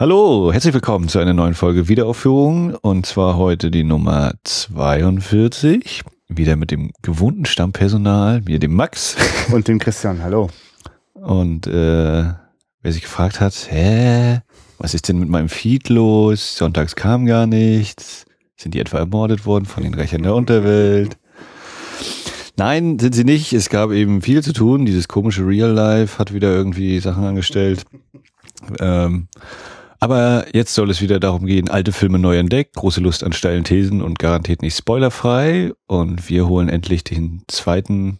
Hallo, herzlich willkommen zu einer neuen Folge Wiederaufführung und zwar heute die Nummer 42. Wieder mit dem gewohnten Stammpersonal, mir dem Max. Und dem Christian, hallo. Und äh, wer sich gefragt hat, hä, was ist denn mit meinem Feed los? Sonntags kam gar nichts. Sind die etwa ermordet worden von den Rächern der Unterwelt? Nein, sind sie nicht. Es gab eben viel zu tun. Dieses komische Real Life hat wieder irgendwie Sachen angestellt. Ähm, aber jetzt soll es wieder darum gehen, alte Filme neu entdeckt, große Lust an steilen Thesen und garantiert nicht spoilerfrei. Und wir holen endlich den zweiten,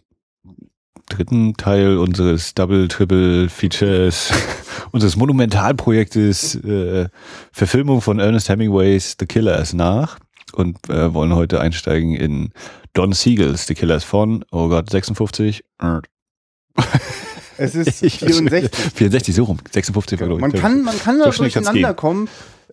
dritten Teil unseres Double, Triple Features, unseres Monumentalprojektes äh, Verfilmung von Ernest Hemingways The Killers nach und äh, wollen heute einsteigen in Don Siegels The Killers von, oh Gott, 56. Es ist 64. 64, so rum. 56 war, glaube ich. Man kann, man kann da so durcheinander kommen.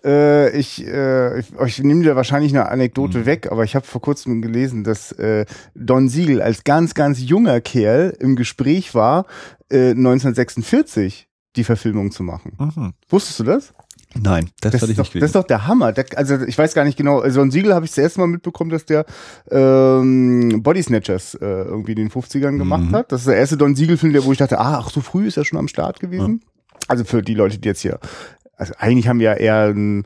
Äh, ich, äh, ich, ich nehme dir wahrscheinlich eine Anekdote mhm. weg, aber ich habe vor kurzem gelesen, dass äh, Don Siegel als ganz, ganz junger Kerl im Gespräch war, äh, 1946 die Verfilmung zu machen. Mhm. Wusstest du das? Nein, das, das hatte ich doch, nicht. Das ist doch der Hammer. Der, also ich weiß gar nicht genau, so ein Siegel habe ich das erste Mal mitbekommen, dass der ähm, Body Snatchers äh, irgendwie in den 50ern mhm. gemacht hat. Das ist der erste Don Siegel-Film, der wo ich dachte, ah, ach, so früh ist er schon am Start gewesen. Ja. Also für die Leute, die jetzt hier, also eigentlich haben wir ja eher ein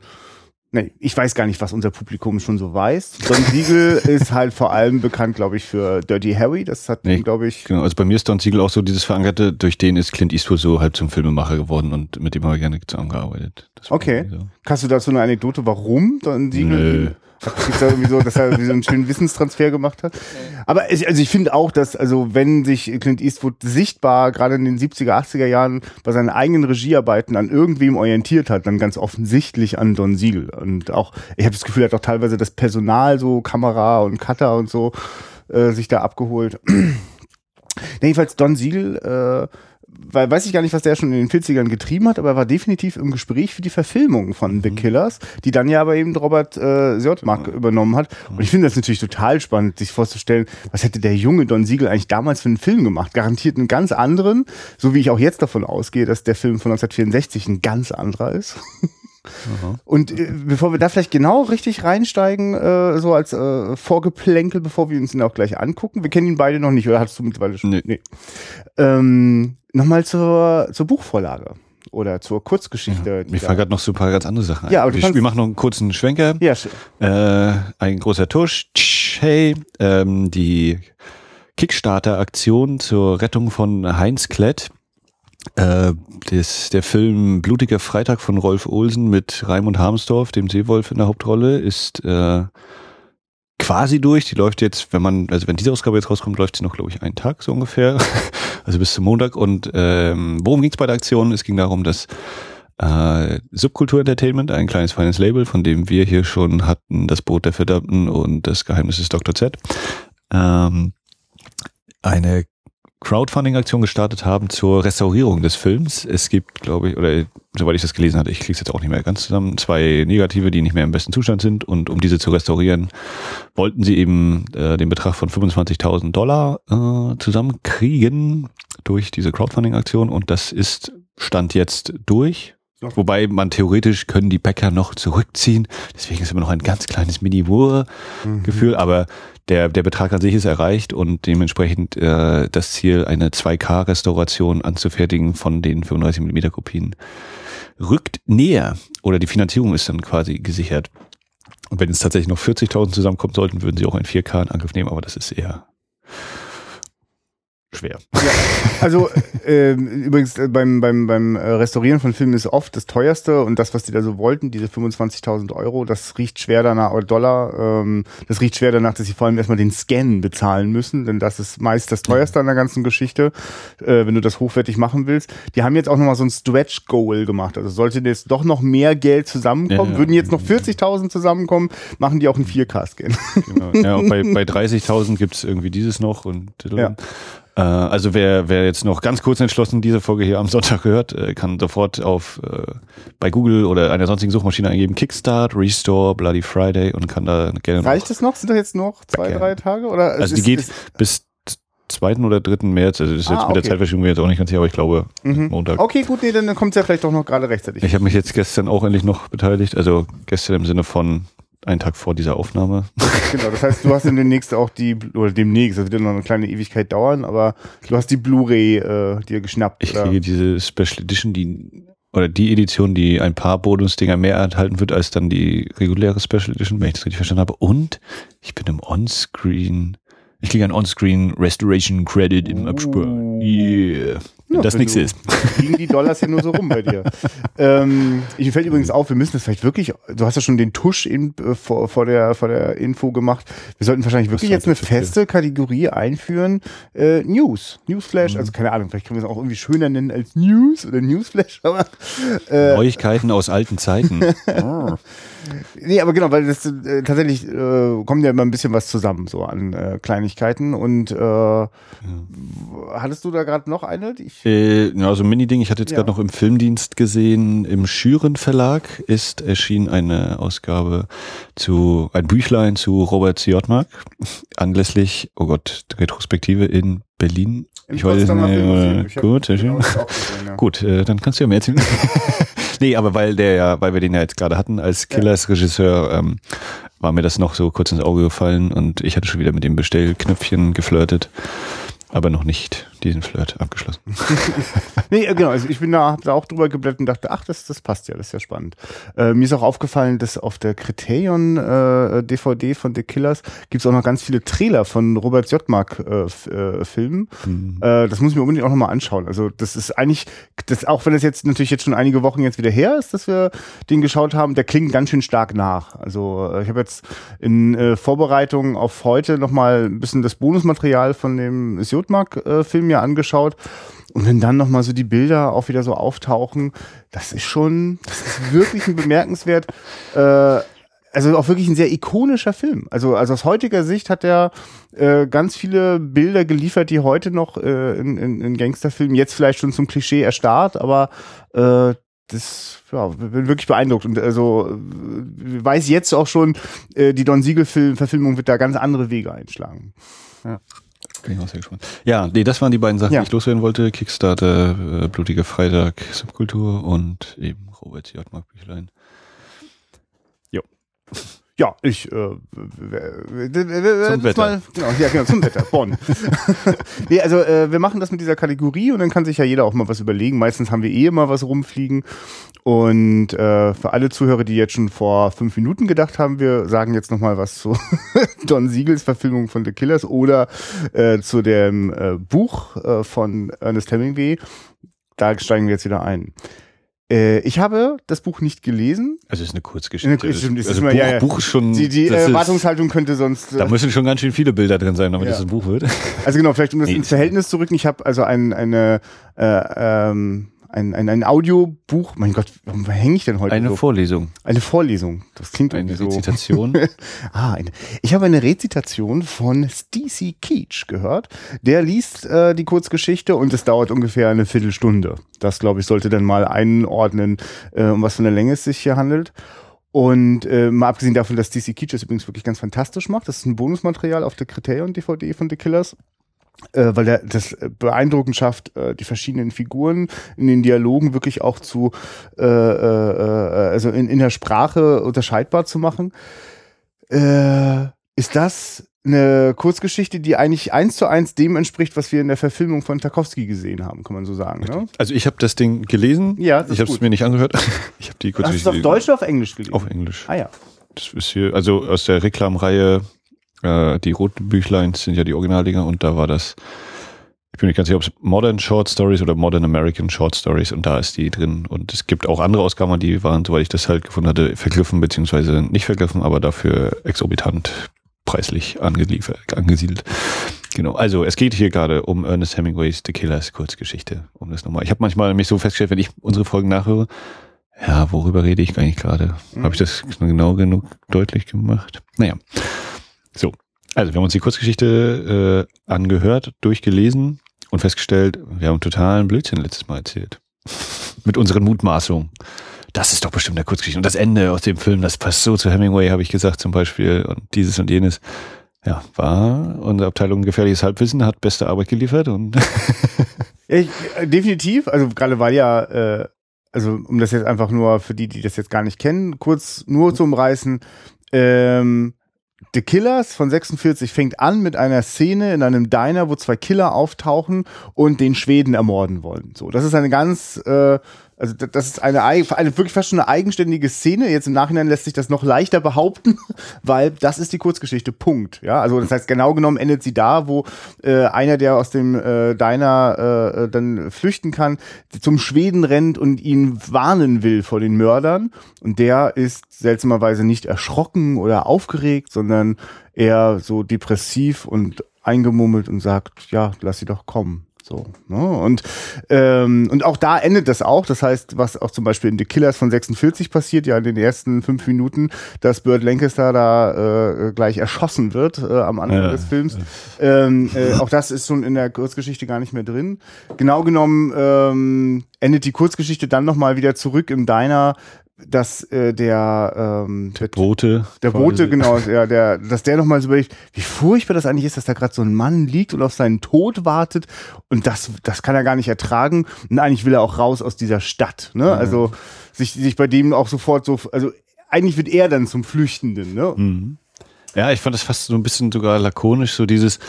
Nee, ich weiß gar nicht, was unser Publikum schon so weiß. Don Siegel ist halt vor allem bekannt, glaube ich, für Dirty Harry. Das hat, nee, glaube ich. Genau, also bei mir ist Don Siegel auch so dieses Verankerte, durch den ist Clint Eastwood so halt zum Filmemacher geworden und mit dem habe ich gerne zusammengearbeitet. okay. So. Hast du dazu eine Anekdote, warum Don Siegel? Nö. Gibt's da irgendwie so, dass er so einen schönen Wissенstransfer gemacht hat. Aber ich, also ich finde auch, dass, also wenn sich Clint Eastwood sichtbar gerade in den 70er, 80er Jahren bei seinen eigenen Regiearbeiten an irgendwem orientiert hat, dann ganz offensichtlich an Don Siegel. Und auch, ich habe das Gefühl, er hat auch teilweise das Personal, so Kamera und Cutter und so, äh, sich da abgeholt. Jedenfalls Don Siegel, äh, weil weiß ich gar nicht, was der schon in den 40ern getrieben hat, aber er war definitiv im Gespräch für die Verfilmung von The mhm. Killers, die dann ja aber eben Robert äh, Sörtmark mhm. übernommen hat. Und ich finde das natürlich total spannend, sich vorzustellen, was hätte der junge Don Siegel eigentlich damals für einen Film gemacht? Garantiert einen ganz anderen, so wie ich auch jetzt davon ausgehe, dass der Film von 1964 ein ganz anderer ist. Aha. Und äh, bevor wir da vielleicht genau richtig reinsteigen, äh, so als äh, Vorgeplänkel, bevor wir uns ihn auch gleich angucken, wir kennen ihn beide noch nicht, oder hattest du mittlerweile schon? Nee. nee. Ähm, Nochmal zur, zur Buchvorlage oder zur Kurzgeschichte. Ja, mir fallen gerade noch so ein paar ganz andere Sachen ein. Ja, aber wir, wir machen noch einen kurzen Schwenker. Ja, äh, ein großer Tusch. Hey, ähm, die Kickstarter-Aktion zur Rettung von Heinz Klett äh, das, der Film Blutiger Freitag von Rolf Olsen mit Raimund Harmsdorf, dem Seewolf in der Hauptrolle, ist äh, quasi durch. Die läuft jetzt, wenn man, also wenn diese Ausgabe jetzt rauskommt, läuft sie noch, glaube ich, einen Tag so ungefähr. also bis zum Montag. Und ähm, worum ging es bei der Aktion? Es ging darum, dass äh, Subkultur Entertainment, ein kleines feines Label, von dem wir hier schon hatten, das Boot der Verdammten und das Geheimnis des Dr. Z, ähm, eine Crowdfunding-Aktion gestartet haben zur Restaurierung des Films. Es gibt, glaube ich, oder soweit ich das gelesen hatte, ich kriege es jetzt auch nicht mehr ganz zusammen, zwei Negative, die nicht mehr im besten Zustand sind. Und um diese zu restaurieren, wollten sie eben äh, den Betrag von 25.000 Dollar äh, zusammenkriegen durch diese Crowdfunding-Aktion. Und das ist Stand jetzt durch. Wobei man theoretisch können die Bäcker noch zurückziehen. Deswegen ist immer noch ein ganz kleines Mini-Wur-Gefühl. Mhm. Aber der, der Betrag an sich ist erreicht und dementsprechend äh, das Ziel, eine 2K-Restauration anzufertigen von den 35mm Kopien, rückt näher oder die Finanzierung ist dann quasi gesichert. Und wenn es tatsächlich noch 40.000 zusammenkommen sollten, würden sie auch ein 4K in Angriff nehmen, aber das ist eher schwer. Ja, also äh, übrigens äh, beim, beim, beim äh, Restaurieren von Filmen ist oft das teuerste und das, was die da so wollten, diese 25.000 Euro, das riecht schwer danach, oder Dollar, ähm, das riecht schwer danach, dass sie vor allem erstmal den Scan bezahlen müssen, denn das ist meist das teuerste an der ganzen Geschichte, äh, wenn du das hochwertig machen willst. Die haben jetzt auch nochmal so ein Stretch Goal gemacht, also sollte jetzt doch noch mehr Geld zusammenkommen, ja, ja. würden jetzt noch 40.000 zusammenkommen, machen die auch einen 4K-Scan. Genau. Ja, bei, bei 30.000 gibt's irgendwie dieses noch und ja. Äh, also wer, wer jetzt noch ganz kurz entschlossen diese Folge hier am Sonntag hört, äh, kann sofort auf äh, bei Google oder einer sonstigen Suchmaschine eingeben Kickstart, Restore, Bloody Friday und kann da gerne. Reicht es noch? Sind da jetzt noch zwei, drei Tage? Oder also die geht bis 2. oder 3. März. Also das ist ah, jetzt mit okay. der Zeitverschiebung jetzt auch nicht ganz sicher, aber ich glaube mhm. Montag. Okay, gut, nee, dann kommt es ja vielleicht doch noch gerade rechtzeitig. Ich habe mich jetzt gestern auch endlich noch beteiligt. Also gestern im Sinne von einen Tag vor dieser Aufnahme. Genau, das heißt, du hast dann demnächst auch die, oder demnächst, das wird noch eine kleine Ewigkeit dauern, aber du hast die Blu-ray äh, dir geschnappt. Ich oder? kriege diese Special Edition, die oder die Edition, die ein paar Bonusdinger mehr enthalten wird als dann die reguläre Special Edition, wenn ich das richtig verstanden habe. Und ich bin im On-Screen, ich kriege ein On-Screen Restoration Credit im Abspur. Oh. Ja, das nichts ist. Liegen die Dollars hier nur so rum bei dir. ähm, ich fällt übrigens auf, wir müssen das vielleicht wirklich, du hast ja schon den Tusch in, äh, vor, vor, der, vor der Info gemacht. Wir sollten wahrscheinlich wirklich jetzt eine feste Kategorie einführen. Äh, News. Newsflash, mhm. also keine Ahnung, vielleicht können wir es auch irgendwie schöner nennen als News oder Newsflash, aber. Äh, Neuigkeiten aus alten Zeiten. oh. Nee, aber genau, weil das äh, tatsächlich äh, kommt ja immer ein bisschen was zusammen, so an äh, Kleinigkeiten. Und äh, ja. hattest du da gerade noch eine? Ich äh, ja, so ein Mini-Ding. Ich hatte jetzt ja. gerade noch im Filmdienst gesehen, im Schüren Verlag ist erschienen eine Ausgabe zu, ein Büchlein zu Robert Siotmark, anlässlich, oh Gott, Retrospektive in Berlin. Im ich weiß nicht, gut, sehr schön. Ja. Gut, äh, dann kannst du ja mehr erzählen. nee, aber weil der ja, weil wir den ja jetzt gerade hatten als Killers-Regisseur, ähm, war mir das noch so kurz ins Auge gefallen und ich hatte schon wieder mit dem Bestellknöpfchen geflirtet aber noch nicht diesen Flirt abgeschlossen. nee, genau. Also ich bin da, da auch drüber geblättert und dachte, ach, das, das passt ja, das ist ja spannend. Äh, mir ist auch aufgefallen, dass auf der Criterion äh, DVD von The Killers gibt's auch noch ganz viele Trailer von Robert Jotmark äh, äh, Filmen. Mhm. Äh, das muss ich mir unbedingt auch nochmal anschauen. Also das ist eigentlich, das, auch wenn das jetzt natürlich jetzt schon einige Wochen jetzt wieder her ist, dass wir den geschaut haben, der klingt ganz schön stark nach. Also ich habe jetzt in Vorbereitung auf heute nochmal ein bisschen das Bonusmaterial von dem Jotmark-Film äh, mir angeschaut. Und wenn dann nochmal so die Bilder auch wieder so auftauchen, das ist schon, das ist wirklich ein bemerkenswert, äh, also auch wirklich ein sehr ikonischer Film. Also, also aus heutiger Sicht hat er äh, ganz viele Bilder geliefert, die heute noch äh, in, in, in Gangsterfilmen jetzt vielleicht schon zum Klischee erstarrt, aber äh, das ja, bin wirklich beeindruckt und also äh, weiß jetzt auch schon, äh, die Don Siegel Film Verfilmung wird da ganz andere Wege einschlagen. Ja. Bin ich auch sehr gespannt. Ja, nee, das waren die beiden Sachen, ja. die ich loswerden wollte. Kickstarter, äh, Blutige Freitag, Subkultur und eben Robert J. Mark Büchlein. Jo. Ja, ich äh, zum Wetter. Mal, genau, ja, genau, zum Wetter, Bonn. nee, also äh, wir machen das mit dieser Kategorie und dann kann sich ja jeder auch mal was überlegen. Meistens haben wir eh immer was rumfliegen. Und äh, für alle Zuhörer, die jetzt schon vor fünf Minuten gedacht haben, wir sagen jetzt nochmal was zu Don Siegels Verfilmung von The Killers oder äh, zu dem äh, Buch äh, von Ernest Hemingway. Da steigen wir jetzt wieder ein. Äh, ich habe das Buch nicht gelesen. Also es ist eine Kurzgeschichte. Eine, ist, ist also Buch, ja, ja. Buch ist schon. Die, die Erwartungshaltung könnte sonst. Da müssen schon ganz schön viele Bilder drin sein, damit ja. es ein Buch wird. Also genau, vielleicht um das nee. ins Verhältnis zu rücken. Ich habe also ein, eine äh, ähm, ein, ein, ein Audiobuch. Mein Gott, warum hänge ich denn heute? Eine so? Vorlesung. Eine Vorlesung. Das klingt eine so. Rezitation. ah, eine, ich habe eine Rezitation von Stacey Keach gehört. Der liest äh, die Kurzgeschichte und es dauert ungefähr eine Viertelstunde. Das, glaube ich, sollte dann mal einordnen, äh, um was für eine Länge es sich hier handelt. Und äh, mal abgesehen davon, dass DC Keach das übrigens wirklich ganz fantastisch macht. Das ist ein Bonusmaterial auf der Kriterion DVD von The Killers äh, weil er das beeindruckend schafft, äh, die verschiedenen Figuren in den Dialogen wirklich auch zu, äh, äh, äh, also in, in der Sprache unterscheidbar zu machen. Äh, ist das eine Kurzgeschichte, die eigentlich eins zu eins dem entspricht, was wir in der Verfilmung von Tarkovsky gesehen haben, kann man so sagen. Ne? Also ich habe das Ding gelesen. Ja, ich habe es mir nicht angehört. ich habe die Kurzgeschichte. Hast du es auf Deutsch oder auf Englisch gelesen? Auf Englisch. Ah ja. Das ist hier, also aus der Reklamreihe äh, die roten Büchlein sind ja die Originaldinger und da war das, ich bin nicht ganz sicher, ob es Modern Short Stories oder Modern American Short Stories und da ist die drin. Und es gibt auch andere Ausgaben, die waren, soweit ich das halt gefunden hatte, vergriffen beziehungsweise nicht vergriffen, aber dafür exorbitant preislich angeliefert, angesiedelt. Genau, also es geht hier gerade um Ernest Hemingways The Killers Kurzgeschichte. Um das nochmal. Ich habe manchmal mich so festgestellt, wenn ich unsere Folgen nachhöre, ja, worüber rede ich eigentlich gerade? Mhm. Habe ich das genau genug deutlich gemacht? Naja. So, also wir haben uns die Kurzgeschichte äh, angehört, durchgelesen und festgestellt, wir haben totalen Blödsinn letztes Mal erzählt. Mit unseren Mutmaßungen. Das ist doch bestimmt der Kurzgeschichte. Und das Ende aus dem Film, das passt so zu Hemingway, habe ich gesagt zum Beispiel. Und dieses und jenes. Ja, war unsere Abteilung Gefährliches Halbwissen, hat beste Arbeit geliefert und ich, äh, definitiv, also gerade weil ja, äh, also um das jetzt einfach nur für die, die das jetzt gar nicht kennen, kurz nur zu umreißen, ähm, The Killers von 46 fängt an mit einer Szene in einem Diner, wo zwei Killer auftauchen und den Schweden ermorden wollen. So, das ist eine ganz äh, also das ist eine, eine wirklich fast schon eine eigenständige Szene. Jetzt im Nachhinein lässt sich das noch leichter behaupten, weil das ist die Kurzgeschichte. Punkt. Ja, also das heißt genau genommen endet sie da, wo äh, einer, der aus dem äh, Diner äh, dann flüchten kann, zum Schweden rennt und ihn warnen will vor den Mördern. Und der ist seltsamerweise nicht erschrocken oder aufgeregt, sondern eher so depressiv und eingemummelt und sagt, ja, lass sie doch kommen. So, ne? Und, ähm, und auch da endet das auch. Das heißt, was auch zum Beispiel in The Killers von 46 passiert, ja in den ersten fünf Minuten, dass Burt Lancaster da äh, gleich erschossen wird äh, am Anfang ja, des Films. Ja. Ähm, äh, auch das ist schon in der Kurzgeschichte gar nicht mehr drin. Genau genommen ähm, endet die Kurzgeschichte dann nochmal wieder zurück im Diner dass äh, der ähm, der Bote der Bote genau ja der dass der noch mal so überlegt wie furchtbar das eigentlich ist dass da gerade so ein Mann liegt und auf seinen Tod wartet. Und das das kann er gar nicht ertragen. Und eigentlich will er auch raus aus dieser Stadt ne? Mhm. also sich sich bei dem auch sofort so also eigentlich wird er dann zum Flüchtenden ne? Mhm. Ja ich fand das fast so ein bisschen sogar lakonisch so dieses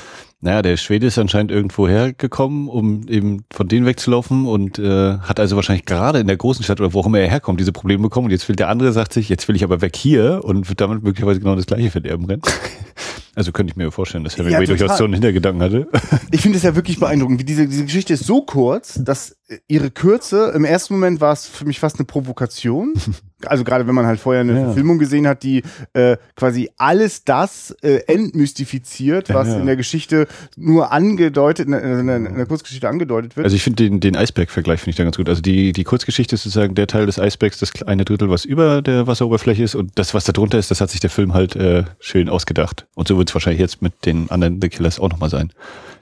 naja, der Schwede ist anscheinend irgendwo hergekommen, um eben von denen wegzulaufen und äh, hat also wahrscheinlich gerade in der großen Stadt oder wo auch immer er herkommt, diese Probleme bekommen. Und jetzt will der andere, sagt sich, jetzt will ich aber weg hier und wird damit möglicherweise genau das gleiche verderben rennen. Also könnte ich mir vorstellen, dass Hemingway ja, durchaus so einen Hintergedanken hatte. Ich finde es ja wirklich beeindruckend, wie diese, diese Geschichte ist so kurz, dass ihre Kürze, im ersten Moment war es für mich fast eine Provokation. Also gerade wenn man halt vorher eine ja. Verfilmung gesehen hat, die äh, quasi alles das äh, entmystifiziert, was ja, in der Geschichte nur angedeutet, in der, in in der Kurzgeschichte angedeutet wird. Also ich finde den, den Eisberg-Vergleich finde ich da ganz gut. Also die, die Kurzgeschichte ist sozusagen der Teil des Eisbergs, das eine Drittel, was über der Wasseroberfläche ist und das, was da drunter ist, das hat sich der Film halt äh, schön ausgedacht. Und so wird es wahrscheinlich jetzt mit den anderen The Killers auch nochmal sein.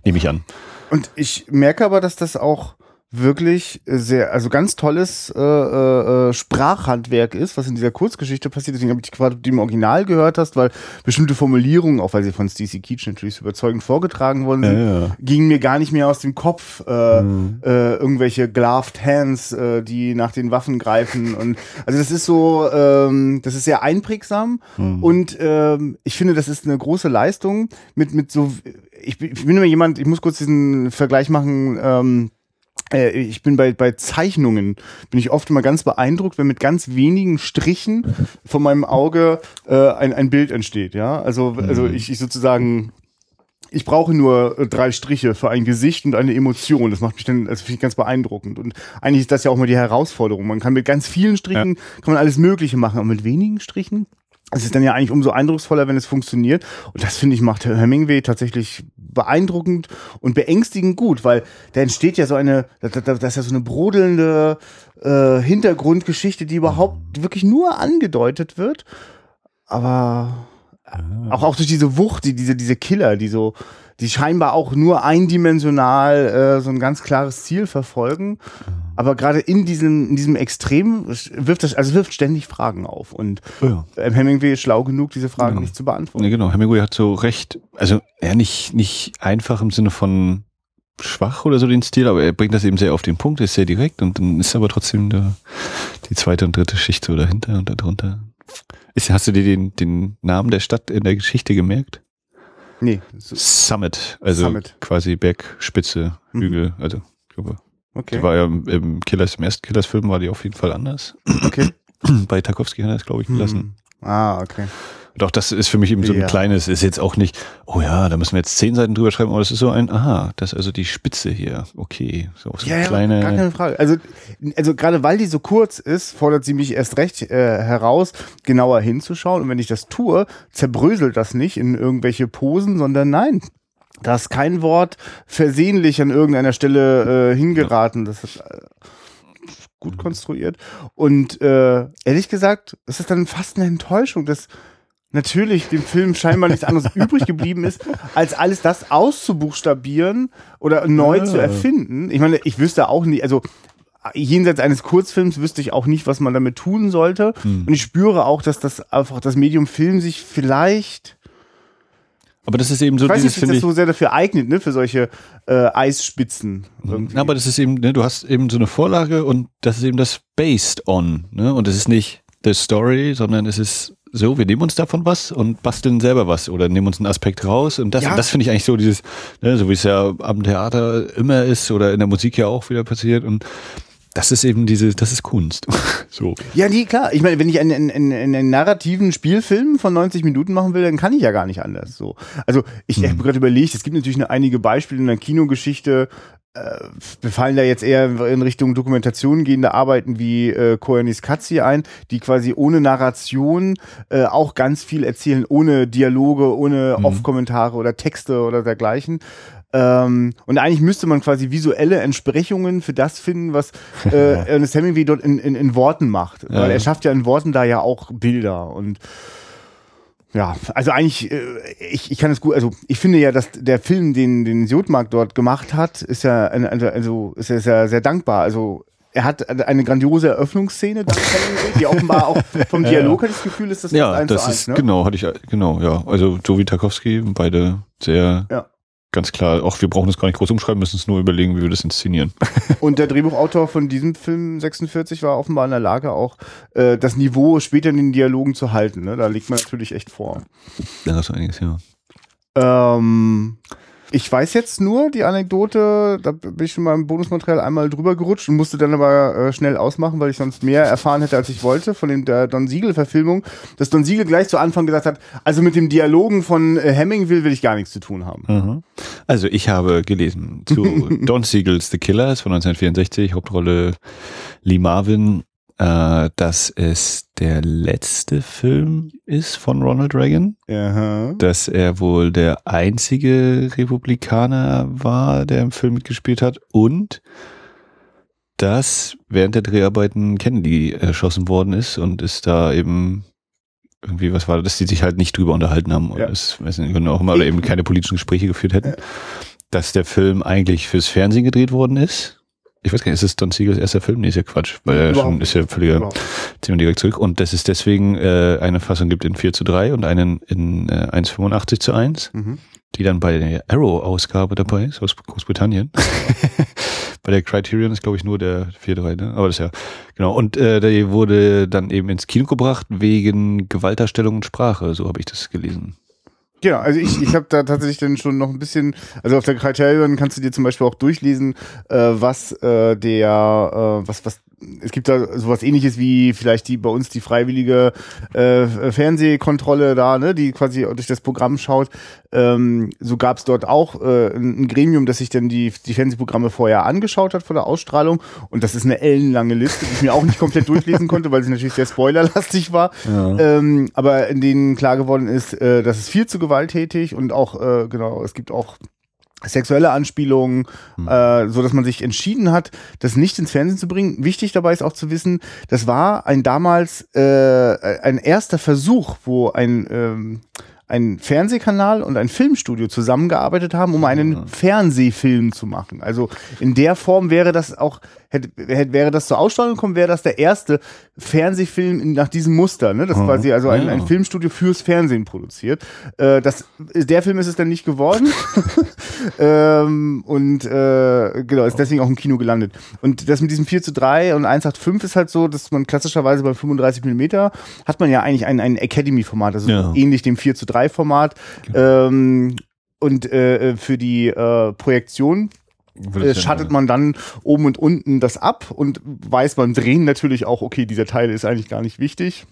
Nehme ich an. Und ich merke aber, dass das auch wirklich sehr, also ganz tolles äh, äh, äh, Sprachhandwerk ist, was in dieser Kurzgeschichte passiert. Deswegen habe ich gefragt, ob du im Original gehört hast, weil bestimmte Formulierungen, auch weil sie von Stacey Keach natürlich überzeugend vorgetragen worden sind, ja, ja. gingen mir gar nicht mehr aus dem Kopf. Äh, mhm. äh, irgendwelche gloved hands, äh, die nach den Waffen greifen und also das ist so, ähm, das ist sehr einprägsam mhm. und ähm, ich finde, das ist eine große Leistung mit mit so. Ich, ich bin immer jemand, ich muss kurz diesen Vergleich machen. Ähm, äh, ich bin bei, bei Zeichnungen, bin ich oft immer ganz beeindruckt, wenn mit ganz wenigen Strichen von meinem Auge äh, ein, ein Bild entsteht. Ja, also, also mhm. ich, ich sozusagen ich brauche nur äh, drei Striche für ein Gesicht und eine Emotion. Das macht mich dann, also finde ich ganz beeindruckend. Und eigentlich ist das ja auch mal die Herausforderung. Man kann mit ganz vielen Strichen, ja. kann man alles Mögliche machen, aber mit wenigen Strichen es ist dann ja eigentlich umso eindrucksvoller, wenn es funktioniert. Und das finde ich macht Hemingway tatsächlich beeindruckend und beängstigend gut, weil da entsteht ja so eine, das ist ja so eine brodelnde äh, Hintergrundgeschichte, die überhaupt wirklich nur angedeutet wird. Aber auch, auch durch diese Wucht, die, diese, diese Killer, die so, die scheinbar auch nur eindimensional äh, so ein ganz klares Ziel verfolgen. Aber gerade in diesem, in diesem Extrem wirft das, also wirft ständig Fragen auf. Und ja. Ähm, Hemingway ist schlau genug, diese Fragen genau. nicht zu beantworten. Ja, genau. Hemingway hat so recht, also er nicht, nicht einfach im Sinne von schwach oder so den Stil, aber er bringt das eben sehr auf den Punkt, ist sehr direkt und dann ist aber trotzdem der, die zweite und dritte Schicht so dahinter und darunter. Ist, hast du dir den, den Namen der Stadt in der Geschichte gemerkt? Nee. Summit, also Summit. quasi Bergspitze, mhm. Hügel, mhm. also ich glaube. Okay. Die war ja im Killers, im ersten Killers-Film war die auf jeden Fall anders. Okay. Bei Tarkovsky hat er das, glaube ich, gelassen. Mhm. Ah, okay. Doch, das ist für mich eben so ein ja. kleines, ist jetzt auch nicht, oh ja, da müssen wir jetzt zehn Seiten drüber schreiben, aber das ist so ein, aha, das ist also die Spitze hier. Okay, so, so ja, ja, kleine. Gar keine Frage. Also, also gerade weil die so kurz ist, fordert sie mich erst recht äh, heraus, genauer hinzuschauen. Und wenn ich das tue, zerbröselt das nicht in irgendwelche Posen, sondern nein, da ist kein Wort versehentlich an irgendeiner Stelle äh, hingeraten. Das ist äh, gut konstruiert. Und äh, ehrlich gesagt, es ist dann fast eine Enttäuschung, dass natürlich dem Film scheinbar nichts anderes übrig geblieben ist, als alles das auszubuchstabieren oder neu ja. zu erfinden. Ich meine, ich wüsste auch nicht, also jenseits eines Kurzfilms wüsste ich auch nicht, was man damit tun sollte. Hm. Und ich spüre auch, dass das einfach das Medium Film sich vielleicht Aber das ist eben so ich weiß dieses, nicht, sich das so sehr dafür eignet, ne, für solche äh, Eisspitzen. Mhm. Irgendwie. Aber das ist eben, ne, du hast eben so eine Vorlage und das ist eben das based on, ne? Und das ist nicht the story, sondern es ist so, wir nehmen uns davon was und basteln selber was oder nehmen uns einen Aspekt raus und das, ja. das finde ich eigentlich so dieses, ne, so wie es ja am Theater immer ist oder in der Musik ja auch wieder passiert und das ist eben diese, das ist Kunst. so. Ja, die, klar. Ich meine, wenn ich einen, einen, einen narrativen Spielfilm von 90 Minuten machen will, dann kann ich ja gar nicht anders. So. Also ich mhm. habe gerade überlegt, es gibt natürlich noch einige Beispiele in der Kinogeschichte, äh, befallen da jetzt eher in Richtung Dokumentation gehende Arbeiten wie äh, Koyanis Katzi ein, die quasi ohne Narration äh, auch ganz viel erzählen, ohne Dialoge, ohne mhm. Off-Kommentare oder Texte oder dergleichen. Ähm, und eigentlich müsste man quasi visuelle Entsprechungen für das finden, was äh, Ernest Hemingway dort in, in, in Worten macht. Ja. Weil er schafft ja in Worten da ja auch Bilder und ja, also eigentlich, äh, ich, ich kann es gut, also ich finde ja, dass der Film, den, den Siotmark dort gemacht hat, ist ja, also, ist ja sehr, sehr dankbar. Also er hat eine grandiose Eröffnungsszene, die offenbar auch vom Dialog ja. hatte ich das Gefühl, ist das ja, das, das ist, ne? genau, hatte ich, genau, ja. Also so wie Tarkovsky, beide sehr ja ganz klar, auch wir brauchen das gar nicht groß umschreiben, müssen uns nur überlegen, wie wir das inszenieren. Und der Drehbuchautor von diesem Film 46 war offenbar in der Lage, auch äh, das Niveau später in den Dialogen zu halten. Ne? Da liegt man natürlich echt vor. Ja, das ist einiges, ja. Ähm, ich weiß jetzt nur die Anekdote, da bin ich schon mal im Bonusmaterial einmal drüber gerutscht und musste dann aber äh, schnell ausmachen, weil ich sonst mehr erfahren hätte, als ich wollte, von dem, der Don Siegel-Verfilmung, dass Don Siegel gleich zu Anfang gesagt hat, also mit dem Dialogen von äh, Hemingway will ich gar nichts zu tun haben. Mhm. Also ich habe gelesen zu Don Siegels The Killers von 1964, Hauptrolle Lee Marvin äh, dass es der letzte Film ist von Ronald Reagan. Aha. Dass er wohl der einzige Republikaner war, der im Film mitgespielt hat. Und dass während der Dreharbeiten Kennedy erschossen worden ist und ist da eben irgendwie, was war das, dass die sich halt nicht drüber unterhalten haben ja. das, weiß nicht, auch immer, oder eben keine politischen Gespräche geführt hätten. Dass der Film eigentlich fürs Fernsehen gedreht worden ist ich weiß gar nicht, ist es Don Siegels erster Film? Nee, ist ja Quatsch, weil er schon ist ja völliger ziehen wir direkt zurück. Und dass es deswegen äh, eine Fassung gibt in 4 zu 3 und einen in äh, 1,85 zu 1, mhm. die dann bei der Arrow-Ausgabe dabei ist, aus Großbritannien. bei der Criterion ist, glaube ich, nur der 4-3, ne? Aber das ist ja, genau. Und äh, der wurde dann eben ins Kino gebracht wegen Gewaltdarstellung und Sprache, so habe ich das gelesen. Genau, also ich, ich habe da tatsächlich dann schon noch ein bisschen, also auf der Criterion kannst du dir zum Beispiel auch durchlesen, äh, was äh, der, äh, was, was es gibt da sowas ähnliches wie vielleicht die bei uns die freiwillige äh, Fernsehkontrolle da, ne, die quasi durch das Programm schaut. Ähm, so gab es dort auch äh, ein Gremium, das sich dann die, die Fernsehprogramme vorher angeschaut hat vor der Ausstrahlung. Und das ist eine ellenlange Liste, die ich mir auch nicht komplett durchlesen konnte, weil sie natürlich sehr spoilerlastig war. Ja. Ähm, aber in denen klar geworden ist, äh, das ist viel zu gewalttätig und auch, äh, genau, es gibt auch sexuelle Anspielungen, mhm. äh, so dass man sich entschieden hat, das nicht ins Fernsehen zu bringen. Wichtig dabei ist auch zu wissen, das war ein damals äh, ein erster Versuch, wo ein ähm, ein Fernsehkanal und ein Filmstudio zusammengearbeitet haben, um einen ja. Fernsehfilm zu machen. Also in der Form wäre das auch hätte, hätte, wäre das zur Ausstrahlung gekommen, wäre das der erste Fernsehfilm nach diesem Muster. Ne? Das mhm. quasi also ein, ein, Filmstudio fürs Fernsehen produziert. Äh, das, der Film ist es dann nicht geworden. ähm, und äh, genau, ist deswegen auch im Kino gelandet. Und das mit diesem 4 zu 3 und 185 ist halt so, dass man klassischerweise bei 35 Millimeter hat man ja eigentlich ein, ein Academy-Format, also ja. ähnlich dem 4 zu 3 Format. Genau. Ähm, und äh, für die äh, Projektion schattet man dann oben und unten das ab und weiß beim Drehen natürlich auch, okay, dieser Teil ist eigentlich gar nicht wichtig.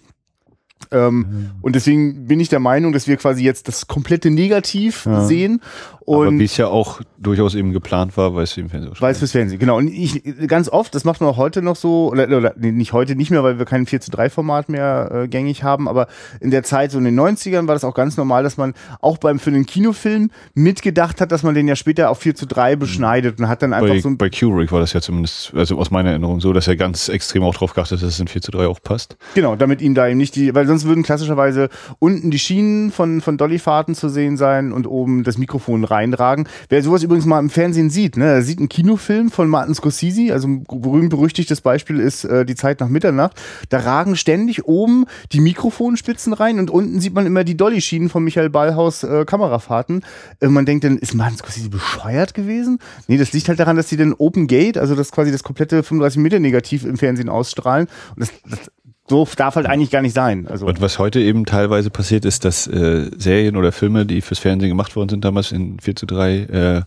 Ähm, mhm. Und deswegen bin ich der Meinung, dass wir quasi jetzt das komplette Negativ ja. sehen. Und Aber wie es ja auch durchaus eben geplant war, weil es im Fernsehen Weil es fürs Fernsehen, genau. Und ich ganz oft, das macht man auch heute noch so, oder, oder nee, nicht heute nicht mehr, weil wir kein 4 zu 3 Format mehr äh, gängig haben, aber in der Zeit, so in den 90ern, war das auch ganz normal, dass man auch beim für den Kinofilm mitgedacht hat, dass man den ja später auf 4 zu 3 beschneidet und hat dann einfach bei, so. Bei Kubrick war das ja zumindest, also aus meiner Erinnerung so, dass er ganz extrem auch drauf geachtet hat, dass es in 4 zu 3 auch passt. Genau, damit ihm da eben nicht die, weil sonst würden klassischerweise unten die Schienen von, von Dollyfahrten zu sehen sein und oben das Mikrofon reinragen. Wer sowas übrigens mal im Fernsehen sieht, ne, sieht einen Kinofilm von Martin Scorsese, also ein berühmt-berüchtigtes Beispiel ist äh, Die Zeit nach Mitternacht. Da ragen ständig oben die Mikrofonspitzen rein und unten sieht man immer die Dolly-Schienen von Michael Ballhaus äh, Kamerafahrten. Äh, man denkt dann, ist Martin Scorsese bescheuert gewesen? Nee, das liegt halt daran, dass sie den Open Gate, also das quasi das komplette 35 Meter Negativ im Fernsehen ausstrahlen. Und das, das so darf halt eigentlich gar nicht sein. Also und was heute eben teilweise passiert ist, dass äh, Serien oder Filme, die fürs Fernsehen gemacht worden sind, damals in 4 zu 3, äh,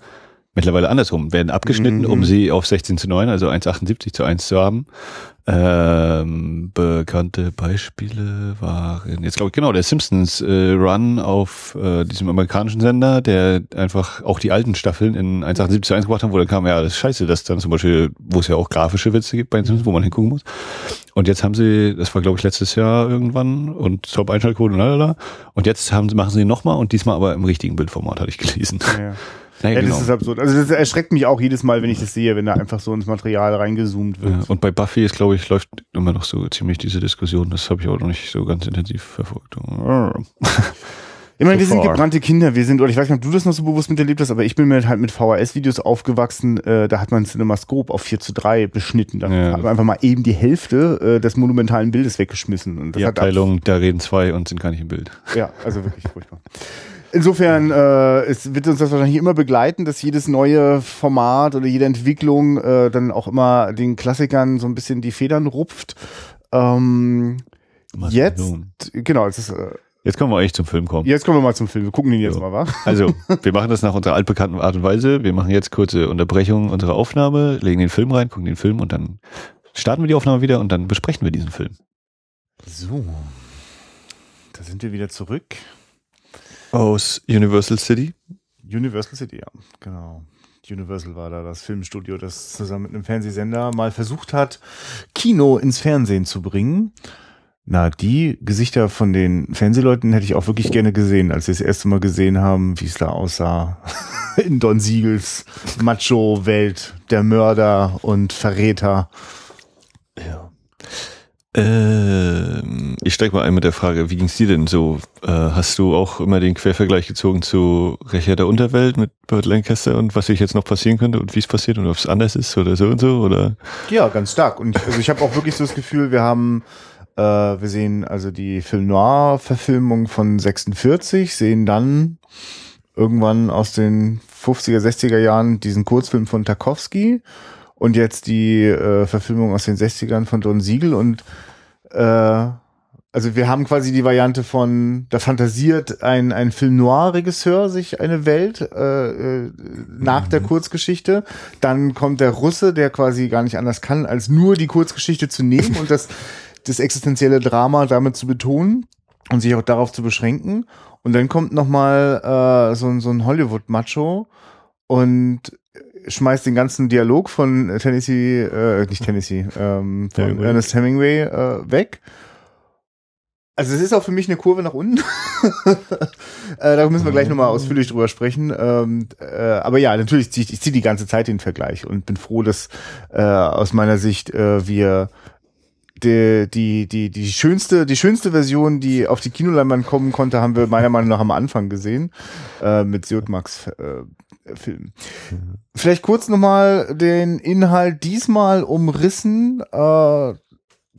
mittlerweile andersrum, werden abgeschnitten, mhm. um sie auf 16 zu 9, also 1,78 zu 1 zu haben. Ähm, bekannte Beispiele waren jetzt glaube ich genau der Simpsons äh, Run auf äh, diesem amerikanischen Sender, der einfach auch die alten Staffeln in 1,78 zu 1 gebracht haben, wo dann kam ja das ist scheiße, dass dann zum Beispiel, wo es ja auch grafische Witze gibt bei den Simpsons, wo man hingucken muss. Und jetzt haben sie, das war glaube ich letztes Jahr irgendwann und Top Einschaltquote und lalala. Und jetzt haben sie machen sie nochmal und diesmal aber im richtigen Bildformat hatte ich gelesen. Ja. Ja, ja, genau. Das ist absurd. Also das erschreckt mich auch jedes Mal, wenn ich das sehe, wenn da einfach so ins Material reingezoomt wird. Ja, und bei Buffy ist, glaube ich, läuft immer noch so ziemlich diese Diskussion. Das habe ich auch noch nicht so ganz intensiv verfolgt. Ich meine, wir sind gebrannte Kinder, wir sind, oder ich weiß nicht, ob du das noch so bewusst miterlebt hast, aber ich bin mir halt mit VHS-Videos aufgewachsen, äh, da hat man Cinemascope auf 4 zu 3 beschnitten. Da ja. hat man einfach mal eben die Hälfte äh, des monumentalen Bildes weggeschmissen. Und das die Abteilung, da reden zwei und sind gar nicht im Bild. Ja, also wirklich furchtbar. Insofern äh, es wird uns das wahrscheinlich immer begleiten, dass jedes neue Format oder jede Entwicklung äh, dann auch immer den Klassikern so ein bisschen die Federn rupft. Ähm, jetzt, genau, es ist, äh, Jetzt können wir eigentlich zum Film kommen. Jetzt kommen wir mal zum Film. Wir gucken den jetzt so. mal, wa? Also, wir machen das nach unserer altbekannten Art und Weise. Wir machen jetzt kurze Unterbrechung unserer Aufnahme, legen den Film rein, gucken den Film und dann starten wir die Aufnahme wieder und dann besprechen wir diesen Film. So. Da sind wir wieder zurück. Aus Universal City? Universal City, ja, genau. Universal war da das Filmstudio, das zusammen mit einem Fernsehsender mal versucht hat, Kino ins Fernsehen zu bringen. Na, die Gesichter von den Fernsehleuten hätte ich auch wirklich gerne gesehen, als sie das erste Mal gesehen haben, wie es da aussah. In Don Siegels Macho-Welt, der Mörder und Verräter. Ja. Ähm, ich steig mal ein mit der Frage, wie ging's dir denn so? Äh, hast du auch immer den Quervergleich gezogen zu Rächer der Unterwelt mit Burt Lancaster und was sich jetzt noch passieren könnte und wie es passiert und ob es anders ist oder so und so? Oder? Ja, ganz stark. Und also ich habe auch wirklich so das Gefühl, wir haben äh, wir sehen also die Film Noir-Verfilmung von 46, sehen dann irgendwann aus den 50er, 60er Jahren diesen Kurzfilm von Tarkovsky und jetzt die äh, Verfilmung aus den 60ern von Don Siegel und äh, also wir haben quasi die Variante von, da fantasiert ein, ein Film Noir-Regisseur sich eine Welt äh, äh, nach mhm. der Kurzgeschichte. Dann kommt der Russe, der quasi gar nicht anders kann, als nur die Kurzgeschichte zu nehmen und das, das existenzielle Drama damit zu betonen und sich auch darauf zu beschränken. Und dann kommt noch mal äh, so, so ein Hollywood-Macho und schmeißt den ganzen Dialog von Tennessee, äh, nicht Tennessee, ähm, von Hemingway. Ernest Hemingway äh, weg. Also es ist auch für mich eine Kurve nach unten. äh, da müssen wir gleich nochmal ausführlich drüber sprechen. Ähm, äh, aber ja, natürlich ziehe ich, ich ziehe die ganze Zeit den Vergleich und bin froh, dass äh, aus meiner Sicht äh, wir die, die, die, die schönste, die schönste Version, die auf die Kinoleinwand kommen konnte, haben wir meiner Meinung nach am Anfang gesehen, äh, mit Siotmax äh, Film. Mhm. Vielleicht kurz nochmal den Inhalt diesmal umrissen. Äh,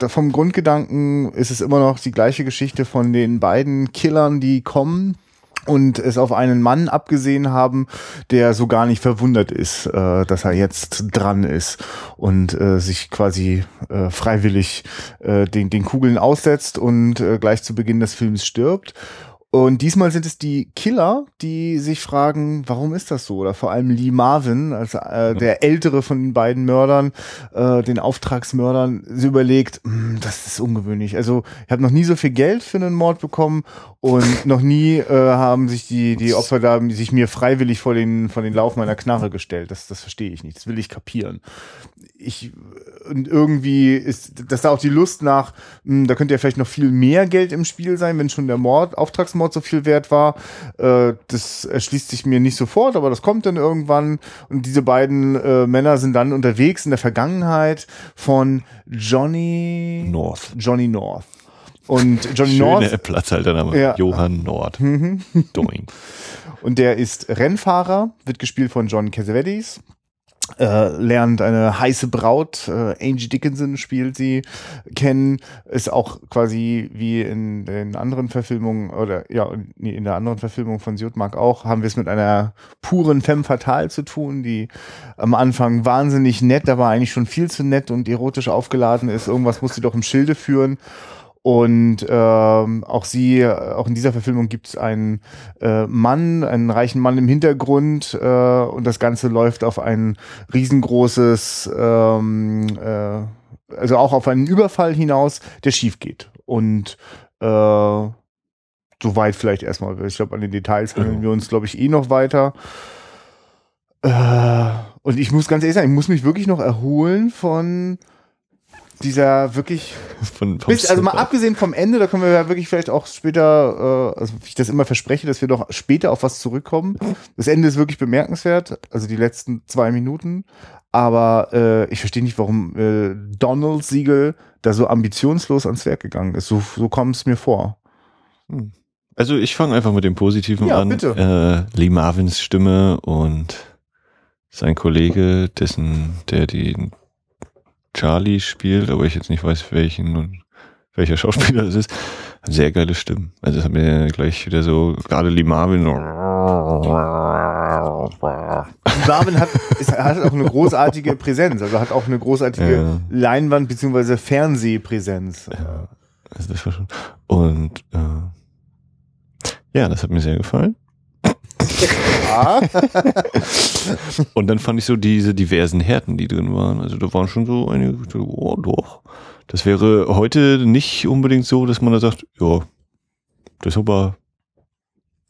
vom Grundgedanken ist es immer noch die gleiche Geschichte von den beiden Killern, die kommen und es auf einen Mann abgesehen haben, der so gar nicht verwundert ist, äh, dass er jetzt dran ist und äh, sich quasi äh, freiwillig äh, den, den Kugeln aussetzt und äh, gleich zu Beginn des Films stirbt. Und diesmal sind es die Killer, die sich fragen, warum ist das so? Oder vor allem Lee Marvin, also äh, der ältere von den beiden Mördern, äh, den Auftragsmördern, sie überlegt, hm, das ist ungewöhnlich. Also ich habe noch nie so viel Geld für einen Mord bekommen und noch nie äh, haben sich die, die Opfer da sich mir freiwillig vor den, vor den Lauf meiner Knarre gestellt. Das, das verstehe ich nicht. Das will ich kapieren. Ich und irgendwie ist das da auch die Lust nach, mh, hm, da könnte ja vielleicht noch viel mehr Geld im Spiel sein, wenn schon der Mord, Auftragsmord so viel wert war. Äh, das erschließt sich mir nicht sofort, aber das kommt dann irgendwann. Und diese beiden äh, Männer sind dann unterwegs in der Vergangenheit von Johnny North. Johnny North. Und Johnny Schöne North. Platzhaltername. Ja. Johann Nord. Doing. Und der ist Rennfahrer, wird gespielt von John Cassavetes. Äh, lernt eine heiße Braut, äh, Angie Dickinson spielt sie, kennen, ist auch quasi wie in den anderen Verfilmungen, oder ja, in der anderen Verfilmung von Siutmark auch, haben wir es mit einer puren Femme fatale zu tun, die am Anfang wahnsinnig nett, aber eigentlich schon viel zu nett und erotisch aufgeladen ist. Irgendwas muss sie doch im Schilde führen. Und ähm, auch sie, auch in dieser Verfilmung gibt es einen äh, Mann, einen reichen Mann im Hintergrund äh, und das Ganze läuft auf ein riesengroßes, ähm, äh, also auch auf einen Überfall hinaus, der schief geht. Und äh, soweit vielleicht erstmal. Ich glaube, an den Details handeln wir uns, glaube ich, eh noch weiter. Äh, und ich muss ganz ehrlich sagen, ich muss mich wirklich noch erholen von dieser wirklich Von, bis, also mal abgesehen vom Ende, da können wir ja wirklich vielleicht auch später, äh, also wie ich das immer verspreche, dass wir doch später auf was zurückkommen. Das Ende ist wirklich bemerkenswert, also die letzten zwei Minuten. Aber äh, ich verstehe nicht, warum äh, Donald Siegel da so ambitionslos ans Werk gegangen ist. So, so kommt es mir vor. Also ich fange einfach mit dem Positiven Ja, an. bitte. Äh, Lee Marvins Stimme und sein Kollege, dessen, der den Charlie spielt, aber ich jetzt nicht weiß, welchen und welcher Schauspieler es ist. Sehr geile Stimmen. Also es hat mir gleich wieder so, gerade Lee Marvin. Marvin hat, ist, hat auch eine großartige Präsenz, also hat auch eine großartige Ja. Leinwand- bzw. Fernsehpräsenz. Also das war schon. Und äh, ja, das hat mir sehr gefallen. Und dann fand ich so diese diversen Härten, die drin waren. Also da waren schon so einige, oh doch. Das wäre heute nicht unbedingt so, dass man da sagt, ja, das ist aber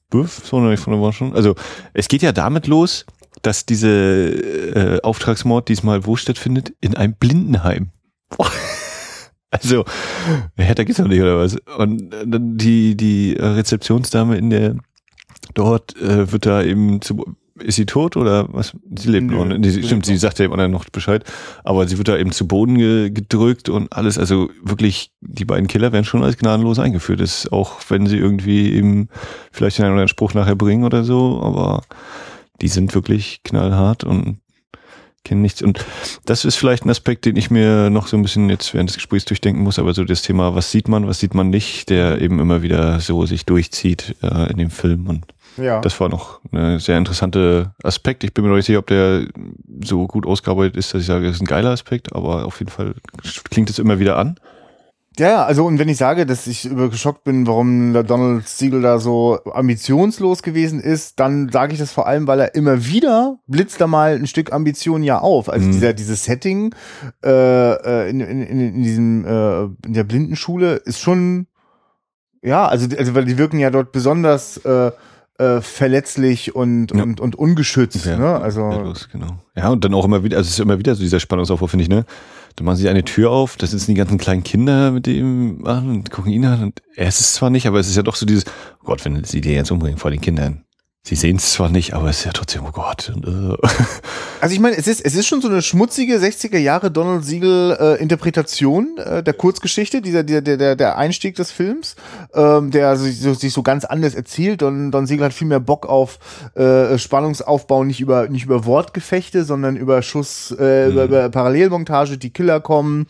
Büff, sondern ich fand, da war schon. Also es geht ja damit los, dass diese äh, Auftragsmord diesmal wo stattfindet? In einem Blindenheim. Also, härter geht's doch nicht, oder was? Und äh, dann die, die Rezeptionsdame in der, dort äh, wird da eben zu, ist sie tot oder was? Sie lebt Nö, noch. ne? Sie, stimmt, lebt sie sagt ja immer noch Bescheid. Aber sie wird da eben zu Boden ge gedrückt und alles. Also wirklich, die beiden Killer werden schon als gnadenlos eingeführt. Das ist auch wenn sie irgendwie eben vielleicht einen oder anderen Spruch nachher bringen oder so, aber die sind wirklich knallhart und kennen nichts. Und das ist vielleicht ein Aspekt, den ich mir noch so ein bisschen jetzt während des Gesprächs durchdenken muss, aber so das Thema, was sieht man, was sieht man nicht, der eben immer wieder so sich durchzieht äh, in dem Film. Und ja. das war noch ein sehr interessanter Aspekt. Ich bin mir noch nicht sicher, ob der so gut ausgearbeitet ist, dass ich sage, das ist ein geiler Aspekt, aber auf jeden Fall klingt es immer wieder an. Ja, also und wenn ich sage, dass ich übergeschockt bin, warum der Donald Siegel da so ambitionslos gewesen ist, dann sage ich das vor allem, weil er immer wieder blitzt da mal ein Stück Ambition ja auf. Also Mhm. dieser dieses Setting äh, äh, in, in, in, in diesem äh, in der Blindenschule ist schon ja, also also weil die wirken ja dort besonders äh, äh, verletzlich und Ja. und und ungeschützt. Ja, ne? Also Ja, los, genau. Ja, und dann auch immer wieder, also es ist immer wieder so dieser Spannungsaufbau, finde ich, ne? Da machen sie eine Tür auf, da sitzen die ganzen kleinen Kinder mit dem an und gucken ihn an und er ist es zwar nicht, aber es ist ja doch so dieses, oh Gott, wenn sie dir jetzt umbringen vor den Kindern. Sie sehen es zwar nicht, aber es ist ja trotzdem, oh Gott. Äh. Also ich meine, es ist, es ist schon so eine schmutzige 60er Jahre Donald Siegel äh, Interpretation äh, der Kurzgeschichte, dieser, der, der, der, Einstieg des Films, ähm, der sich so, sich so ganz anders erzählt. Don, Don Siegel hat viel mehr Bock auf äh, Spannungsaufbau, nicht über, nicht über Wortgefechte, sondern über Schuss, äh, über, über Parallelmontage, die Killer kommen.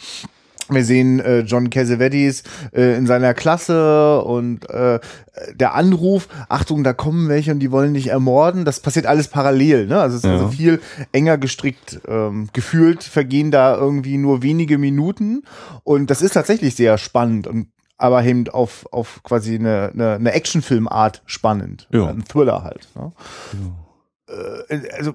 Wir sehen äh, John Cassavetes äh, in seiner Klasse und äh, der Anruf, Achtung, da kommen welche und die wollen dich ermorden. Das passiert alles parallel, ne? Also es ist Ja. also viel enger gestrickt. Ähm, gefühlt vergehen da irgendwie nur wenige Minuten und das ist tatsächlich sehr spannend und aber eben auf, auf quasi eine, eine, eine Actionfilmart spannend. Ja. Ein Thriller halt. Ne? Äh, also,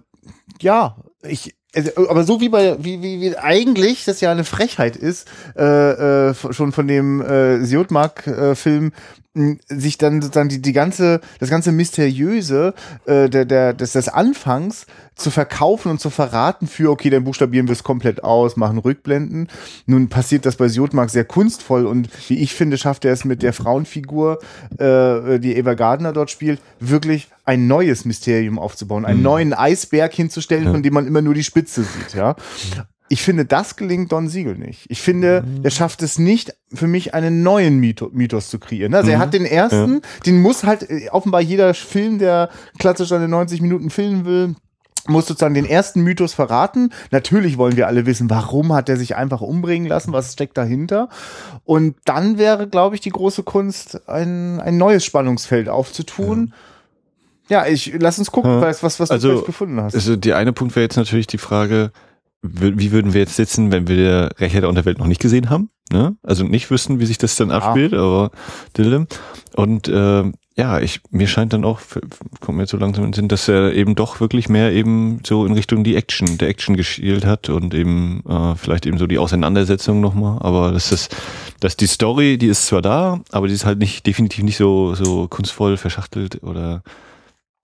ja, ich, also, aber so wie bei, wie, wie, wie eigentlich das ja eine Frechheit ist, äh, äh, schon von dem äh, Siotmark-Film, sich dann sozusagen die, die ganze, das ganze Mysteriöse äh, der, der, des, des Anfangs zu verkaufen und zu verraten für, okay, dann buchstabieren wir es komplett aus, machen Rückblenden. Nun passiert das bei Siotmark sehr kunstvoll und wie ich finde, schafft er es mit der Frauenfigur, äh, die Eva Gardner dort spielt, wirklich ein neues Mysterium aufzubauen, einen neuen Eisberg hinzustellen, von dem man immer nur die Spitze sieht, ja. Ich finde, das gelingt Don Siegel nicht. Ich finde, mhm. er schafft es nicht, für mich einen neuen Mythos zu kreieren. Also mhm. er hat den ersten, ja. den muss halt äh, offenbar jeder Film, der klassisch eine 90 Minuten filmen will, muss sozusagen den ersten Mythos verraten. Natürlich wollen wir alle wissen, warum hat er sich einfach umbringen lassen, was steckt dahinter. Und dann wäre, glaube ich, die große Kunst, ein, ein neues Spannungsfeld aufzutun. Ja, ja ich lass uns gucken, ja. was, was, was also, du gefunden hast. Also der eine Punkt wäre jetzt natürlich die Frage, wie würden wir jetzt sitzen, wenn wir Rächer der Unterwelt noch nicht gesehen haben? Ne? Also nicht wüssten, wie sich das dann abspielt, ja. aber Dille. Und äh, ja, ich mir scheint dann auch, kommt mir jetzt so langsam in den Sinn, dass er eben doch wirklich mehr eben so in Richtung die Action, der Action gespielt hat und eben äh, vielleicht eben so die Auseinandersetzung nochmal. Aber das ist, dass die Story, die ist zwar da, aber die ist halt nicht definitiv nicht so so kunstvoll verschachtelt oder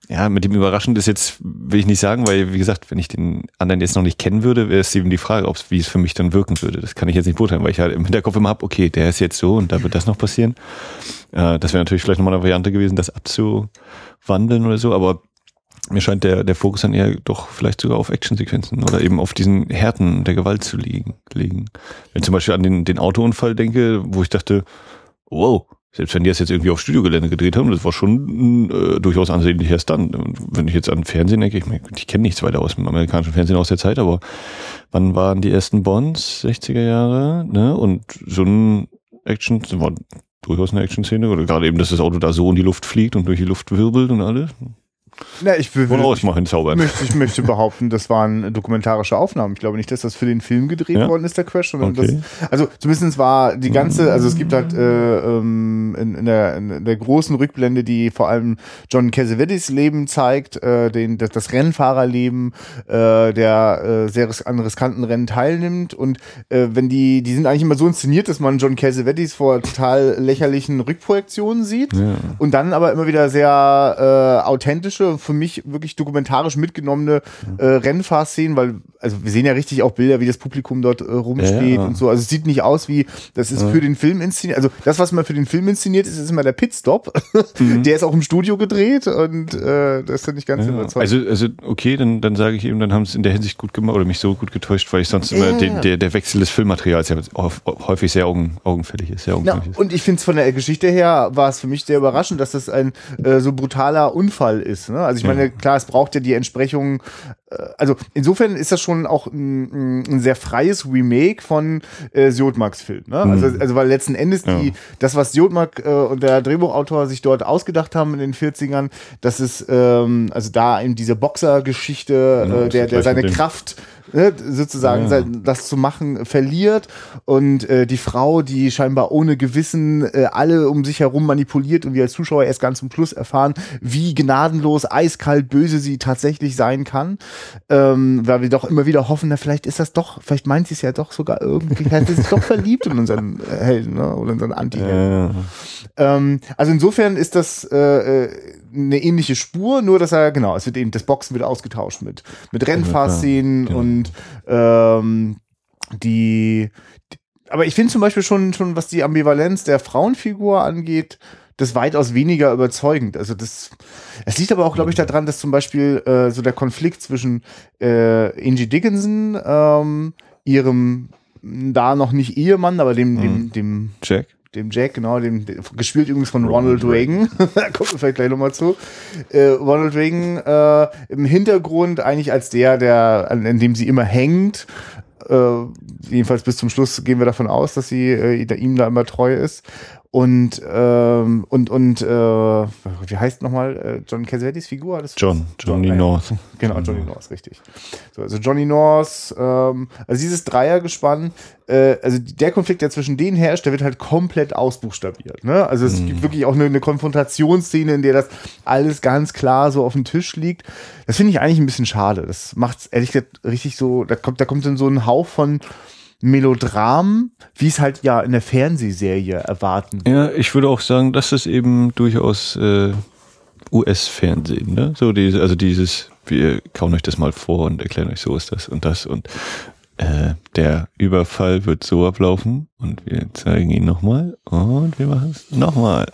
ja, mit dem überraschend ist jetzt, will ich nicht sagen, weil, wie gesagt, wenn ich den anderen jetzt noch nicht kennen würde, wäre es eben die Frage, ob es, wie es für mich dann wirken würde. Das kann ich jetzt nicht beurteilen, weil ich halt im Hinterkopf immer hab, okay, der ist jetzt so und da wird das noch passieren. Äh, das wäre natürlich vielleicht nochmal eine Variante gewesen, das abzuwandeln oder so, aber mir scheint der, der Fokus dann eher doch vielleicht sogar auf Actionsequenzen oder eben auf diesen Härten der Gewalt zu liegen. liegen. Wenn ich zum Beispiel an den, den Autounfall denke, wo ich dachte, wow, selbst wenn die das jetzt irgendwie auf Studiogelände gedreht haben, das war schon äh, durchaus ansehnlicher Stunt. Und wenn ich jetzt an Fernsehen denke, ich, ich kenne nichts weiter aus dem amerikanischen Fernsehen aus der Zeit, aber wann waren die ersten Bonds? 60er Jahre, ne? Und so ein Action, das war durchaus eine Action-Szene, oder gerade eben, dass das Auto da so in die Luft fliegt und durch die Luft wirbelt und alles. Na, ich will, Woraus mal hinzaubern. Möchte, ich möchte behaupten, das waren dokumentarische Aufnahmen. Ich glaube nicht, dass das für den Film gedreht ja? worden ist, der Crash, sondern okay. das, also zumindest war die ganze, also es gibt halt äh, ähm, in, in, der, in der großen Rückblende, die vor allem John Cassavetes Leben zeigt, äh, den, das, das Rennfahrerleben, äh, der äh, sehr an riskanten Rennen teilnimmt und äh, wenn die, die sind eigentlich immer so inszeniert, dass man John Cassavetes vor total lächerlichen Rückprojektionen sieht ja. und dann aber immer wieder sehr äh, authentische für mich wirklich dokumentarisch mitgenommene äh, Rennfahrszenen, weil, also wir sehen ja richtig auch Bilder, wie das Publikum dort äh, rumsteht ja, und so. Also es sieht nicht aus wie, das ist für den Film inszeniert. Also das, was man für den Film inszeniert, ist, ist immer der Pitstop. Mhm. Der ist auch im Studio gedreht und äh, das ist ja nicht ganz ja. überzeugend. Also, also okay, dann, dann sage ich eben, dann haben sie es in der Hinsicht gut gemacht oder mich so gut getäuscht, weil ich sonst immer den, der, der Wechsel des Filmmaterials ja häufig sehr augen, augenfällig ist. Sehr augenfällig ist. Und ich finde es von der Geschichte her war es für mich sehr überraschend, dass das ein äh, so brutaler Unfall ist. Ne? Also ich meine, klar, es braucht ja die Entsprechung. Äh, also insofern ist das schon auch ein, ein sehr freies Remake von äh, Siotmarks Film. Ne? Mhm. Also, also weil letzten Endes ja. die, das, was Siotmark äh, und der Drehbuchautor sich dort ausgedacht haben in den 40ern, das ist ähm, also da in diese Boxer-Geschichte, äh, der, der seine Kraft ne, sozusagen ja. das zu machen verliert und äh, die Frau, die scheinbar ohne Gewissen äh, alle um sich herum manipuliert und wir als Zuschauer erst ganz zum Schluss erfahren, wie gnadenlos, eiskalt, böse sie tatsächlich sein kann, ähm, weil wir doch immer wieder hoffen, na vielleicht ist das doch, vielleicht meint sie es ja doch sogar irgendwie, vielleicht ist sie doch verliebt in unseren Helden ne, oder unseren Anti-Helden. Ja. Ähm, also insofern ist das äh, äh eine ähnliche Spur, nur dass er, genau, es wird eben, das Boxen wird ausgetauscht mit, mit Rennfahrszenen ja, genau. und ähm, die, die, aber ich finde zum Beispiel schon, schon, was die Ambivalenz der Frauenfigur angeht, das weitaus weniger überzeugend. Also das, es liegt aber auch, glaube ich, daran, dass zum Beispiel äh, so der Konflikt zwischen äh, Angie Dickinson, ähm, ihrem da noch nicht Ehemann, aber dem, dem, mhm. dem Jack dem Jack, genau, dem, dem gespielt übrigens von Ronald, Reagan. da kommen wir vielleicht gleich nochmal zu. Äh, Ronald Reagan äh, im Hintergrund eigentlich als der, der, an, an dem sie immer hängt. Äh, jedenfalls bis zum Schluss gehen wir davon aus, dass sie äh, ihm da immer treu ist und ähm, und und äh, wie heißt nochmal äh, John Cassavetes Figur? Das John, Johnny John, North. Genau, Johnny North, richtig. So, also Johnny North, ähm, also dieses Dreiergespann, äh, also der Konflikt, der zwischen denen herrscht, der wird halt komplett ausbuchstabiert. Ne? Also es mm. gibt wirklich auch eine, eine Konfrontationsszene, in der das alles ganz klar so auf dem Tisch liegt. Das finde ich eigentlich ein bisschen schade. Das macht es ehrlich gesagt richtig so, da kommt, da kommt dann so ein Hauch von Melodram, wie es halt ja in der Fernsehserie erwarten. Ja, ich würde auch sagen, das ist eben durchaus äh, US-Fernsehen, ne? So diese, also dieses, wir kauen euch das mal vor und erklären euch, so ist das und das und äh, der Überfall wird so ablaufen und wir zeigen ihn nochmal und wir machen es nochmal.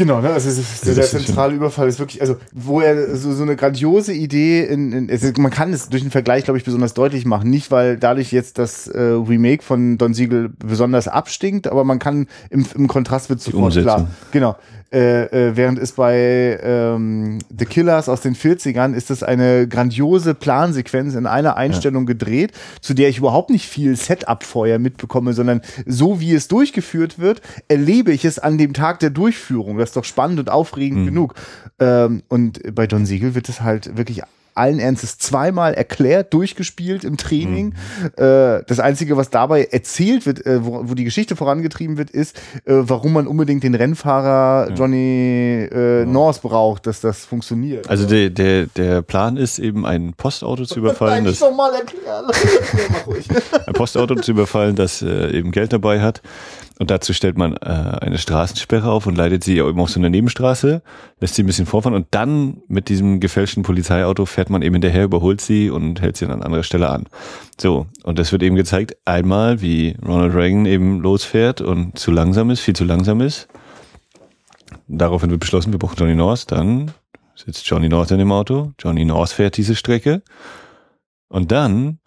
Genau, ne? also ist, der, der zentrale Überfall ist wirklich, also wo er so, so eine grandiose Idee, in, in also man kann es durch den Vergleich, glaube ich, besonders deutlich machen. Nicht, weil dadurch jetzt das äh, Remake von Don Siegel besonders abstinkt, aber man kann im, im Kontrast wird sofort klar. Genau. Äh, äh, während es bei ähm, The Killers aus den 40ern ist das eine grandiose Plansequenz in einer Einstellung ja. gedreht, zu der ich überhaupt nicht viel Setup vorher mitbekomme, sondern so wie es durchgeführt wird, erlebe ich es an dem Tag der Durchführung. Das ist doch spannend und aufregend mhm. genug. Ähm, und bei Don Siegel wird es halt wirklich allen Ernstes zweimal erklärt, durchgespielt im Training. Mhm. Äh, das Einzige, was dabei erzählt wird, äh, wo, wo, die Geschichte vorangetrieben wird, ist, äh, warum man unbedingt den Rennfahrer Johnny ja. North braucht, dass das funktioniert. Also der, der, der Plan ist eben ein Postauto zu überfallen. Das, das mal erklären. ein Postauto zu überfallen, das eben Geld dabei hat. Und dazu stellt man äh, eine Straßensperre auf und leitet sie eben auf so eine Nebenstraße, lässt sie ein bisschen vorfahren und dann mit diesem gefälschten Polizeiauto fährt man eben hinterher, überholt sie und hält sie an anderer Stelle an. So, und das wird eben gezeigt, einmal, wie Ronald Reagan eben losfährt und zu langsam ist, viel zu langsam ist. Daraufhin wird beschlossen, wir brauchen Johnny North, dann sitzt Johnny North in dem Auto, Johnny North fährt diese Strecke und dann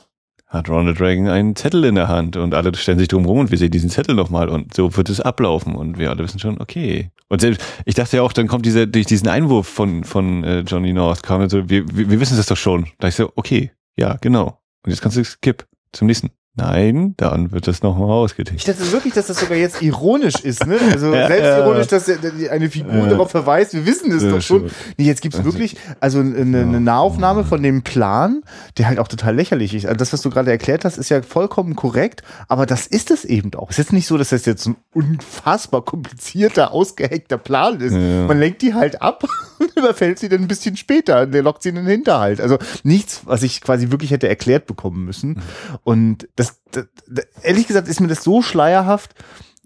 hat Ronald Reagan einen Zettel in der Hand und alle stellen sich drum rum und wir sehen diesen Zettel nochmal und so wird es ablaufen und wir alle wissen schon, okay. Und selbst, ich dachte ja auch, dann kommt dieser, durch diesen Einwurf von, von äh, Johnny North, kam so, wir, wir, wir wissen das doch schon. Da ich so, okay, ja, genau. Und jetzt kannst du skip zum nächsten. Nein, dann wird das nochmal ausgetickt. Ich dachte wirklich, dass das sogar jetzt ironisch ist, ne? Also ja, selbstironisch, dass eine Figur ja. darauf verweist, wir wissen es ja, doch schon. Nee, jetzt gibt's also, wirklich also eine, eine Nahaufnahme von dem Plan, der halt auch total lächerlich ist. Also das, was du gerade erklärt hast, ist ja vollkommen korrekt, aber das ist es eben auch. Es ist jetzt nicht so, dass das jetzt ein unfassbar komplizierter, ausgehackter Plan ist. Man lenkt die halt ab überfällt sie dann ein bisschen später. Der lockt sie in den Hinterhalt. Also nichts, was ich quasi wirklich hätte erklärt bekommen müssen. Mhm. Und das das, das, ehrlich gesagt ist mir das so schleierhaft,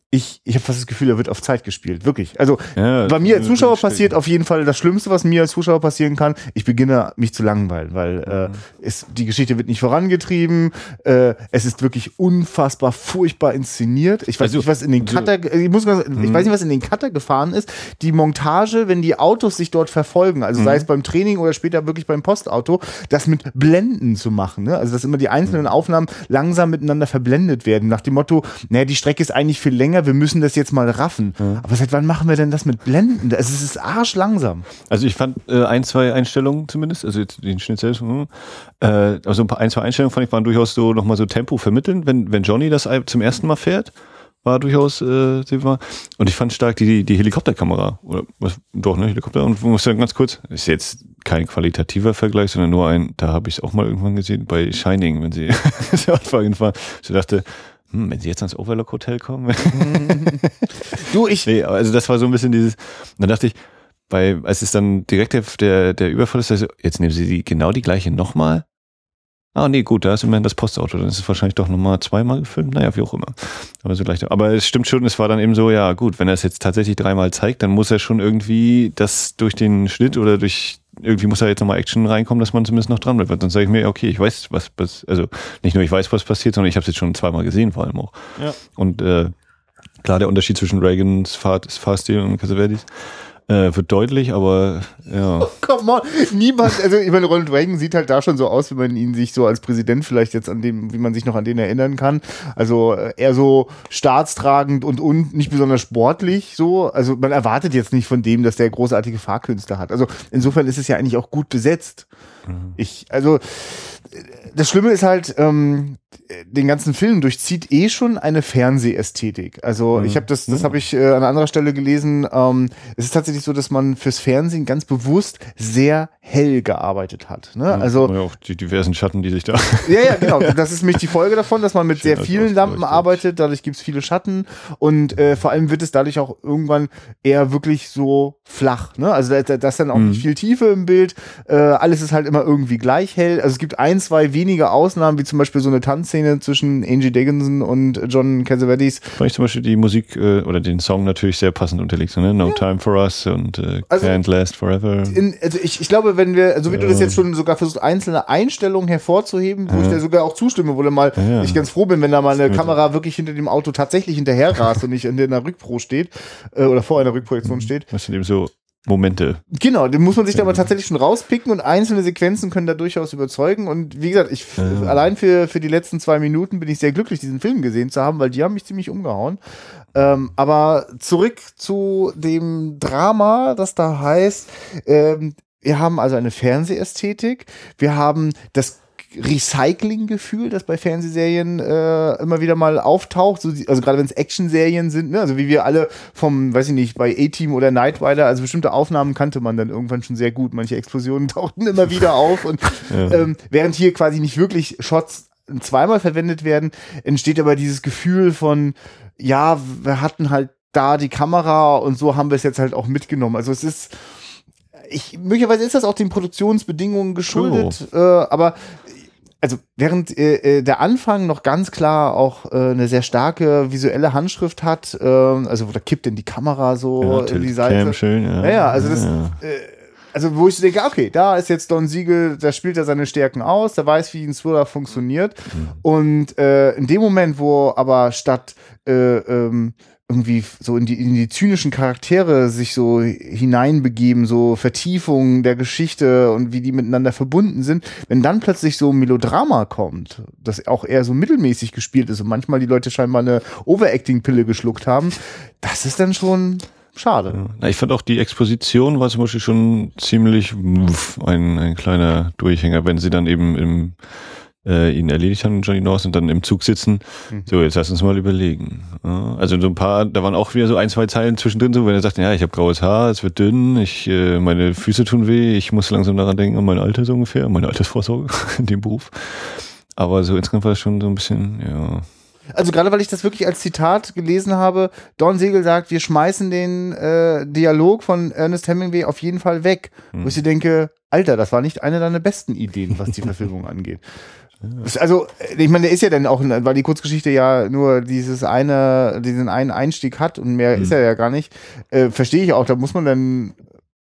ich, ich habe fast das Gefühl, er wird auf Zeit gespielt. Wirklich. Also ja, bei mir als Zuschauer passiert auf jeden Fall das Schlimmste, was mir als Zuschauer passieren kann. Ich beginne mich zu langweilen, weil äh, mhm. es, die Geschichte wird nicht vorangetrieben. Äh, es ist wirklich unfassbar furchtbar inszeniert. Ich weiß also, nicht, was in den Cutter, ich, muss, ich mhm. weiß nicht, was in den Cutter gefahren ist. Die Montage, wenn die Autos sich dort verfolgen, also sei mhm. es beim Training oder später wirklich beim Postauto, das mit Blenden zu machen. Ne? Also dass immer die einzelnen Aufnahmen langsam miteinander verblendet werden. Nach dem Motto, naja, die Strecke ist eigentlich viel länger länger, wir müssen das jetzt mal raffen. Ja. Aber seit wann machen wir denn das mit Blenden? Also es ist arschlangsam. Also ich fand äh, ein, zwei Einstellungen zumindest, also jetzt den Schnitt selbst, äh, also ein, paar, ein, zwei Einstellungen fand ich waren durchaus so nochmal so Tempo vermitteln, wenn, wenn Johnny das zum ersten Mal fährt war durchaus äh, und ich fand stark die die Helikopterkamera oder was doch ne Helikopter und muss ja ganz kurz ist jetzt kein qualitativer Vergleich sondern nur ein da habe ich es auch mal irgendwann gesehen bei Shining wenn sie fahren ich dachte hm, wenn sie jetzt ans Overlook Hotel kommen. du, ich. Nee, also das war so ein bisschen dieses, dann dachte ich, bei, als es dann direkt der, der, der Überfall ist, also jetzt nehmen sie die, genau die gleiche nochmal. Ah, nee, gut, da ist immerhin das Postauto, dann ist es wahrscheinlich doch nochmal zweimal gefilmt, naja, wie auch immer. Aber so leicht. Aber es stimmt schon, es war dann eben so, ja, gut, wenn er es jetzt tatsächlich dreimal zeigt, dann muss er schon irgendwie das durch den Schnitt oder durch irgendwie muss da jetzt nochmal Action reinkommen, dass man zumindest noch dran bleibt. Dann sage ich mir, okay, ich weiß, was, was, also nicht nur ich weiß, was passiert, sondern ich habe es jetzt schon zweimal gesehen, vor allem auch. Ja. Und äh, klar, der Unterschied zwischen Reagans Fahrstil und Casaverdis äh, wird deutlich, aber ja. Oh, come on. Niemand, also ich meine, Ronald Reagan sieht halt da schon so aus, wie man ihn sich so als Präsident vielleicht jetzt an dem, wie man sich noch an den erinnern kann. Also äh, eher so staatstragend und, und nicht besonders sportlich so. Also man erwartet jetzt nicht von dem, dass der großartige Fahrkünste hat. Also insofern ist es ja eigentlich auch gut besetzt. Mhm. Ich, also das Schlimme ist halt, ähm, den ganzen Film durchzieht eh schon eine Fernsehästhetik. Also mhm. ich habe das, das habe ich äh, an anderer Stelle gelesen. Ähm, es ist tatsächlich so, dass man fürs Fernsehen ganz bewusst sehr hell gearbeitet hat. Ne? Ja, also ja, auch die diversen Schatten, die sich da. Ja, ja, genau. Das ist nämlich die Folge davon, dass man mit Schön, sehr vielen Lampen arbeitet. Dadurch gibt es viele Schatten und äh, vor allem wird es dadurch auch irgendwann eher wirklich so flach. Ne? Also da, da ist dann auch mhm. nicht viel Tiefe im Bild. Äh, alles ist halt immer irgendwie gleich hält. Also es gibt ein, zwei wenige Ausnahmen, wie zum Beispiel so eine Tanzszene zwischen Angie Dickinson und John Cassavetes. Weil ich zum Beispiel die Musik äh, oder den Song natürlich sehr passend unterlegt, so, ne? No ja. Time for Us und äh, also, Can't Last Forever. In, also ich, ich glaube, wenn wir, also wie du das jetzt schon sogar versuchst, einzelne Einstellungen hervorzuheben, wo ich dir sogar auch zustimme, wo du mal ich ganz froh bin, wenn da mal eine Kamera wirklich hinter dem Auto tatsächlich hinterher rast und nicht in der Rückpro steht äh, oder vor einer Rückprojektion steht. Was sind eben so Momente. Genau, den muss man sich da mal tatsächlich schon rauspicken und einzelne Sequenzen können da durchaus überzeugen. Und wie gesagt, ich ja. allein für, für die letzten zwei Minuten bin ich sehr glücklich, diesen Film gesehen zu haben, weil die haben mich ziemlich umgehauen. Ähm, aber zurück zu dem Drama, das da heißt, ähm, wir haben also eine Fernsehästhetik, wir haben das Recycling-Gefühl, das bei Fernsehserien äh, immer wieder mal auftaucht. So, also gerade wenn es Action-Serien sind, ne? also wie wir alle vom, weiß ich nicht, bei A-Team oder Night Rider, also bestimmte Aufnahmen kannte man dann irgendwann schon sehr gut. Manche Explosionen tauchten immer wieder auf und ja. ähm, während hier quasi nicht wirklich Shots zweimal verwendet werden, entsteht aber dieses Gefühl von, ja, wir hatten halt da die Kamera und so haben wir es jetzt halt auch mitgenommen. Also es ist ich, möglicherweise ist das auch den Produktionsbedingungen geschuldet, oh. äh, aber also während äh, äh, der Anfang noch ganz klar auch äh, eine sehr starke visuelle Handschrift hat, äh, also da kippt denn die Kamera so ja, in die Seite. Schön, ja. ja, ja, also das, ja. Äh, also wo ich so denke, okay, da ist jetzt Don Siegel, da spielt er seine Stärken aus, der weiß, wie ein Thriller funktioniert. Mhm. Und äh, in dem Moment, wo aber statt äh, ähm, irgendwie so in die, in die zynischen Charaktere sich so hineinbegeben, so Vertiefungen der Geschichte und wie die miteinander verbunden sind, wenn dann plötzlich so ein Melodrama kommt, das auch eher so mittelmäßig gespielt ist und manchmal die Leute scheinbar eine Overacting-Pille geschluckt haben, das ist dann schon schade. Ja. Ich fand auch die Exposition war zum Beispiel schon ziemlich ein, ein kleiner Durchhänger, wenn sie dann eben im äh, ihn erledigt haben, Johnny North, und dann im Zug sitzen. Mhm. So, jetzt lass uns mal überlegen. Ja, also so ein paar, da waren auch wieder so ein, zwei Zeilen zwischendrin, so wenn er sagt, ja, ich habe graues Haar, es wird dünn, ich, äh, meine Füße tun weh, ich muss langsam daran denken, an mein Alter so ungefähr, meine Altersvorsorge in dem Beruf. Aber so insgesamt war es schon so ein bisschen, ja. Also gerade weil ich das wirklich als Zitat gelesen habe, Don Siegel sagt, wir schmeißen den äh, Dialog von Ernest Hemingway auf jeden Fall weg. Hm. Wo ich denke, Alter, das war nicht eine deiner besten Ideen, was die Verfilmung angeht. Also, ich meine, der ist ja dann auch, weil die Kurzgeschichte ja nur dieses eine, diesen einen Einstieg hat und mehr mhm. ist er ja gar nicht, äh, verstehe ich auch, da muss man dann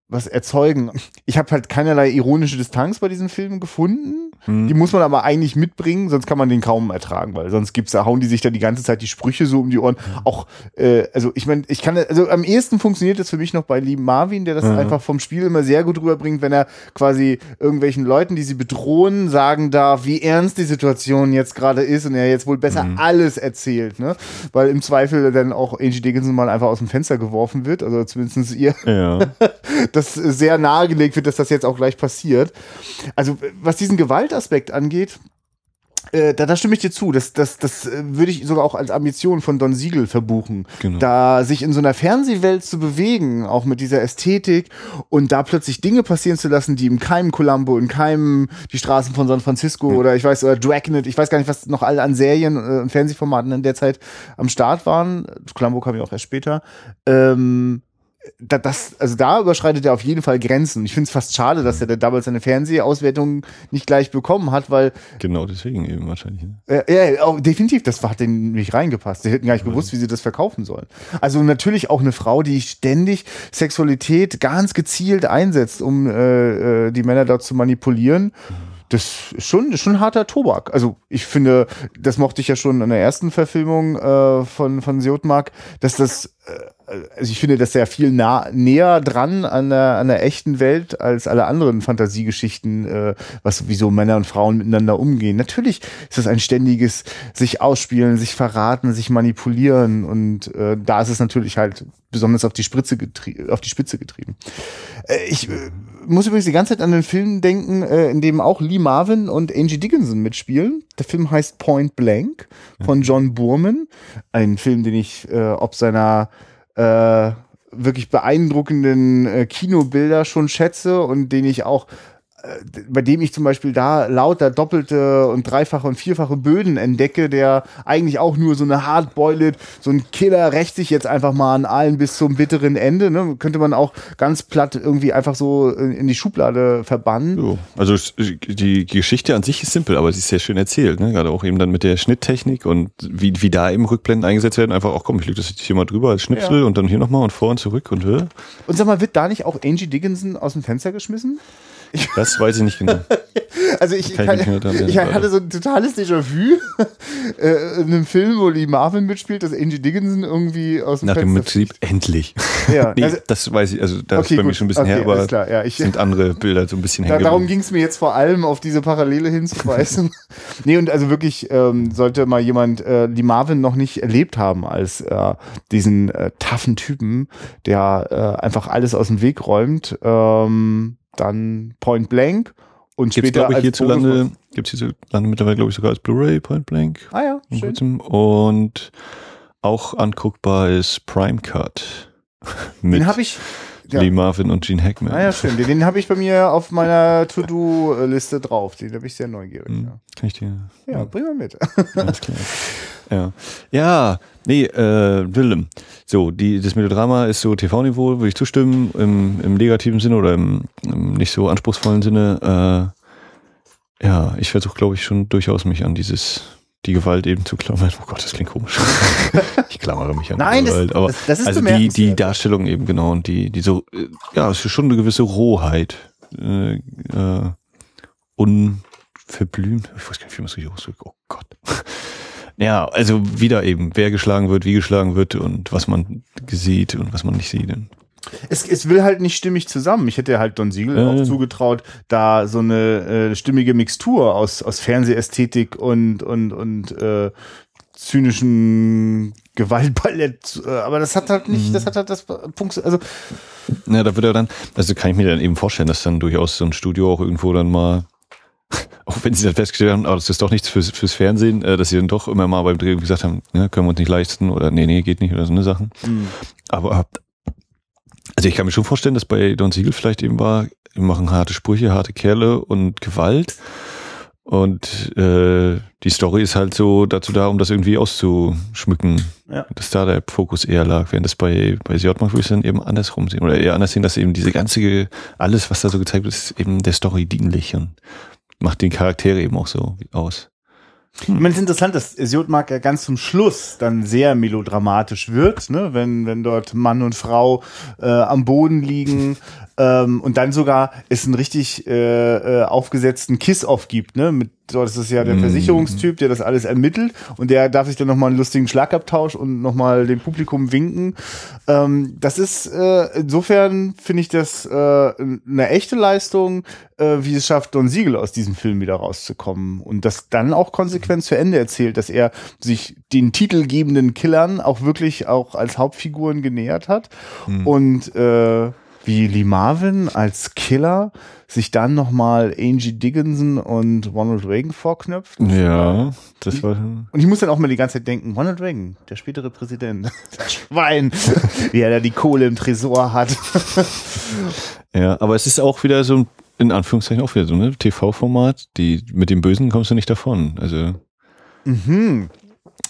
was erzeugen. Ich habe halt keinerlei ironische Distanz bei diesen Filmen gefunden. Hm. Die muss man aber eigentlich mitbringen, sonst kann man den kaum ertragen, weil sonst gibt's da hauen die sich da die ganze Zeit die Sprüche so um die Ohren. Mhm. Auch äh, also ich meine, ich kann also am ehesten funktioniert das für mich noch bei lieben Marvin, der das mhm. einfach vom Spiel immer sehr gut rüberbringt, wenn er quasi irgendwelchen Leuten, die sie bedrohen, sagen darf, wie ernst die Situation jetzt gerade ist und er jetzt wohl besser mhm. alles erzählt, ne? Weil im Zweifel dann auch Angie Dickinson mal einfach aus dem Fenster geworfen wird, also zumindest ihr. Ja. das sehr nahegelegt wird, dass das jetzt auch gleich passiert. Also was diesen Gewaltaspekt angeht, äh, da, da stimme ich dir zu. Das, das, das äh, würde ich sogar auch als Ambition von Don Siegel verbuchen. Genau. Da sich in so einer Fernsehwelt zu bewegen, auch mit dieser Ästhetik und da plötzlich Dinge passieren zu lassen, die im keinem Columbo, in keinem die Straßen von San Francisco mhm. oder ich weiß, oder Dragnet, ich weiß gar nicht, was noch alle an Serien äh, und Fernsehformaten in der Zeit am Start waren. Columbo kam ja auch erst später. Ähm, da, das, also da überschreitet er auf jeden Fall Grenzen. Ich finde es fast schade, dass er damals seine Fernsehauswertung nicht gleich bekommen hat, weil. Genau deswegen eben wahrscheinlich. Ne? Äh, ja, auch, definitiv, das hat denen nicht reingepasst. Sie hätten gar nicht gewusst, wie sie das verkaufen sollen. Also natürlich auch eine Frau, die ständig Sexualität ganz gezielt einsetzt, um äh, äh die Männer dort zu manipulieren. Das ist schon, das schon harter Tobak. Also ich finde, das mochte ich ja schon in der ersten Verfilmung äh, von, von Siotmark, dass das äh, also ich finde das sehr viel nah, näher dran an der, an der echten Welt als alle anderen Fantasiegeschichten, äh, was wieso Männer und Frauen miteinander umgehen. Natürlich ist es ein ständiges sich ausspielen, sich verraten, sich manipulieren und äh, da ist es natürlich halt besonders auf die Spritze auf die Spitze getrieben. Äh, ich äh, muss übrigens die ganze Zeit an den Film denken, äh, in dem auch Lee Marvin und Angie Dickinson mitspielen. Der Film heißt Point Blank von John Boorman, ein Film, den ich äh, ob seiner äh, wirklich beeindruckenden äh, Kinobilder schon schätze und den ich auch bei dem ich zum Beispiel da lauter doppelte und dreifache und vierfache Böden entdecke, der eigentlich auch nur so eine Hardboiled, so ein Killer rächt sich jetzt einfach mal an allen bis zum bitteren Ende. Ne? Könnte man auch ganz platt irgendwie einfach so in die Schublade verbannen. So. Also die Geschichte an sich ist simpel, aber sie ist sehr schön erzählt. Ne? Gerade auch eben dann mit der Schnitttechnik und wie, wie da eben Rückblenden eingesetzt werden. Einfach auch, komm, ich lege das hier mal drüber als Schnipsel ja. und dann hier nochmal und vor und zurück und äh. Und sag mal, wird da nicht auch Angie Dickinson aus dem Fenster geschmissen? Das weiß ich nicht genau. also ich, kann, ich, ich hatte so ein totales Déjà-vu äh, in einem Film, wo Lee Marvin mitspielt, dass Angie Dickinson irgendwie aus dem Nach dem Prinzip endlich. Ja, nee, also, das weiß ich, also das okay, ist bei gut. mir schon ein bisschen okay, her, aber klar, ja, ich, sind andere Bilder so ein bisschen da, Darum ging es mir jetzt vor allem, auf diese Parallele hinzuweisen. nee, und also wirklich ähm, sollte mal jemand äh, Lee Marvin noch nicht erlebt haben als äh, diesen äh, taffen Typen, der äh, einfach alles aus dem Weg räumt. Ähm, dann Point Blank und gibt's, später ich, hierzulande, gibt es hierzulande mittlerweile, glaube ich, sogar als Blu-ray Point Blank. Ah ja, schön. Und auch anguckbar ist Prime Cut. Mit den habe ich ja. Lee Marvin und Gene Hackman. Ah ja, schön. Den, den habe ich bei mir auf meiner To-Do-Liste drauf. Den habe ich sehr neugierig. Hm, ja. Kann ich dir? Ja, bring mal mit. Alles klar. Ja. Ja, nee, äh, Willem. So, die, das Melodrama ist so TV-Niveau, würde ich zustimmen, im, im negativen Sinne oder im, im nicht so anspruchsvollen Sinne. Äh, ja, ich versuche, glaube ich, schon durchaus mich an dieses, die Gewalt eben zu klammern. Oh Gott, das klingt komisch. ich klammere mich an Nein, die Gewalt. Aber das, das ist also die, die Darstellung eben genau und die, die so, ja, es ist schon eine gewisse Rohheit. Äh, äh, unverblümt. Ich weiß gar nicht, wie man es richtig ausdrückt. Oh Gott. Ja, also wieder eben, wer geschlagen wird, wie geschlagen wird und was man sieht und was man nicht sieht. Es, es will halt nicht stimmig zusammen. Ich hätte halt Don Siegel äh. auch zugetraut, da so eine äh, stimmige Mixtur aus, aus Fernsehästhetik und, und, und äh, zynischen Gewaltballett, äh, aber das hat halt nicht, das hat halt das Punkt, also. Ja, da würde er dann, also kann ich mir dann eben vorstellen, dass dann durchaus so ein Studio auch irgendwo dann mal auch wenn sie dann festgestellt haben, aber das ist doch nichts fürs, fürs Fernsehen, äh, dass sie dann doch immer mal beim Dreh gesagt haben, ne, können wir uns nicht leisten oder nee, nee, geht nicht oder so eine Sachen. Mhm. Aber also ich kann mir schon vorstellen, dass bei Don Siegel vielleicht eben war, wir machen harte Sprüche, harte Kerle und Gewalt. Und äh, die Story ist halt so dazu da, um das irgendwie auszuschmücken. Ja. Dass da der Fokus eher lag, während das bei, bei Sjotmark würde ich dann eben andersrum sehen. Oder eher anders sehen, dass eben diese ganze, alles, was da so gezeigt wird, ist eben der Story dienlich und macht den Charaktere eben auch so aus. Hm. Ich meine, es ist interessant, dass Siotmark ja ganz zum Schluss dann sehr melodramatisch wird, ne? wenn, wenn dort Mann und Frau äh, am Boden liegen ähm, und dann sogar es einen richtig äh, äh, aufgesetzten Kiss-Off gibt, ne? Mit das ist ja der mm. Versicherungstyp, der das alles ermittelt und der darf sich dann nochmal einen lustigen Schlagabtausch und nochmal dem Publikum winken. Ähm, das ist äh, insofern finde ich das äh, eine echte Leistung, äh, wie es schafft, Don Siegel aus diesem Film wieder rauszukommen und das dann auch konsequent zu Ende erzählt, dass er sich den titelgebenden Killern auch wirklich auch als Hauptfiguren genähert hat mm. und äh, wie Lee Marvin als Killer sich dann nochmal Angie Dickinson und Ronald Reagan vorknöpft. Ja, das war. Und ich muss dann auch mal die ganze Zeit denken, Ronald Reagan, der spätere Präsident, das Schwein, wie er da die Kohle im Tresor hat. ja, aber es ist auch wieder so in Anführungszeichen auch wieder so, ne? TV-Format, die, mit dem Bösen kommst du nicht davon. Also. Mhm.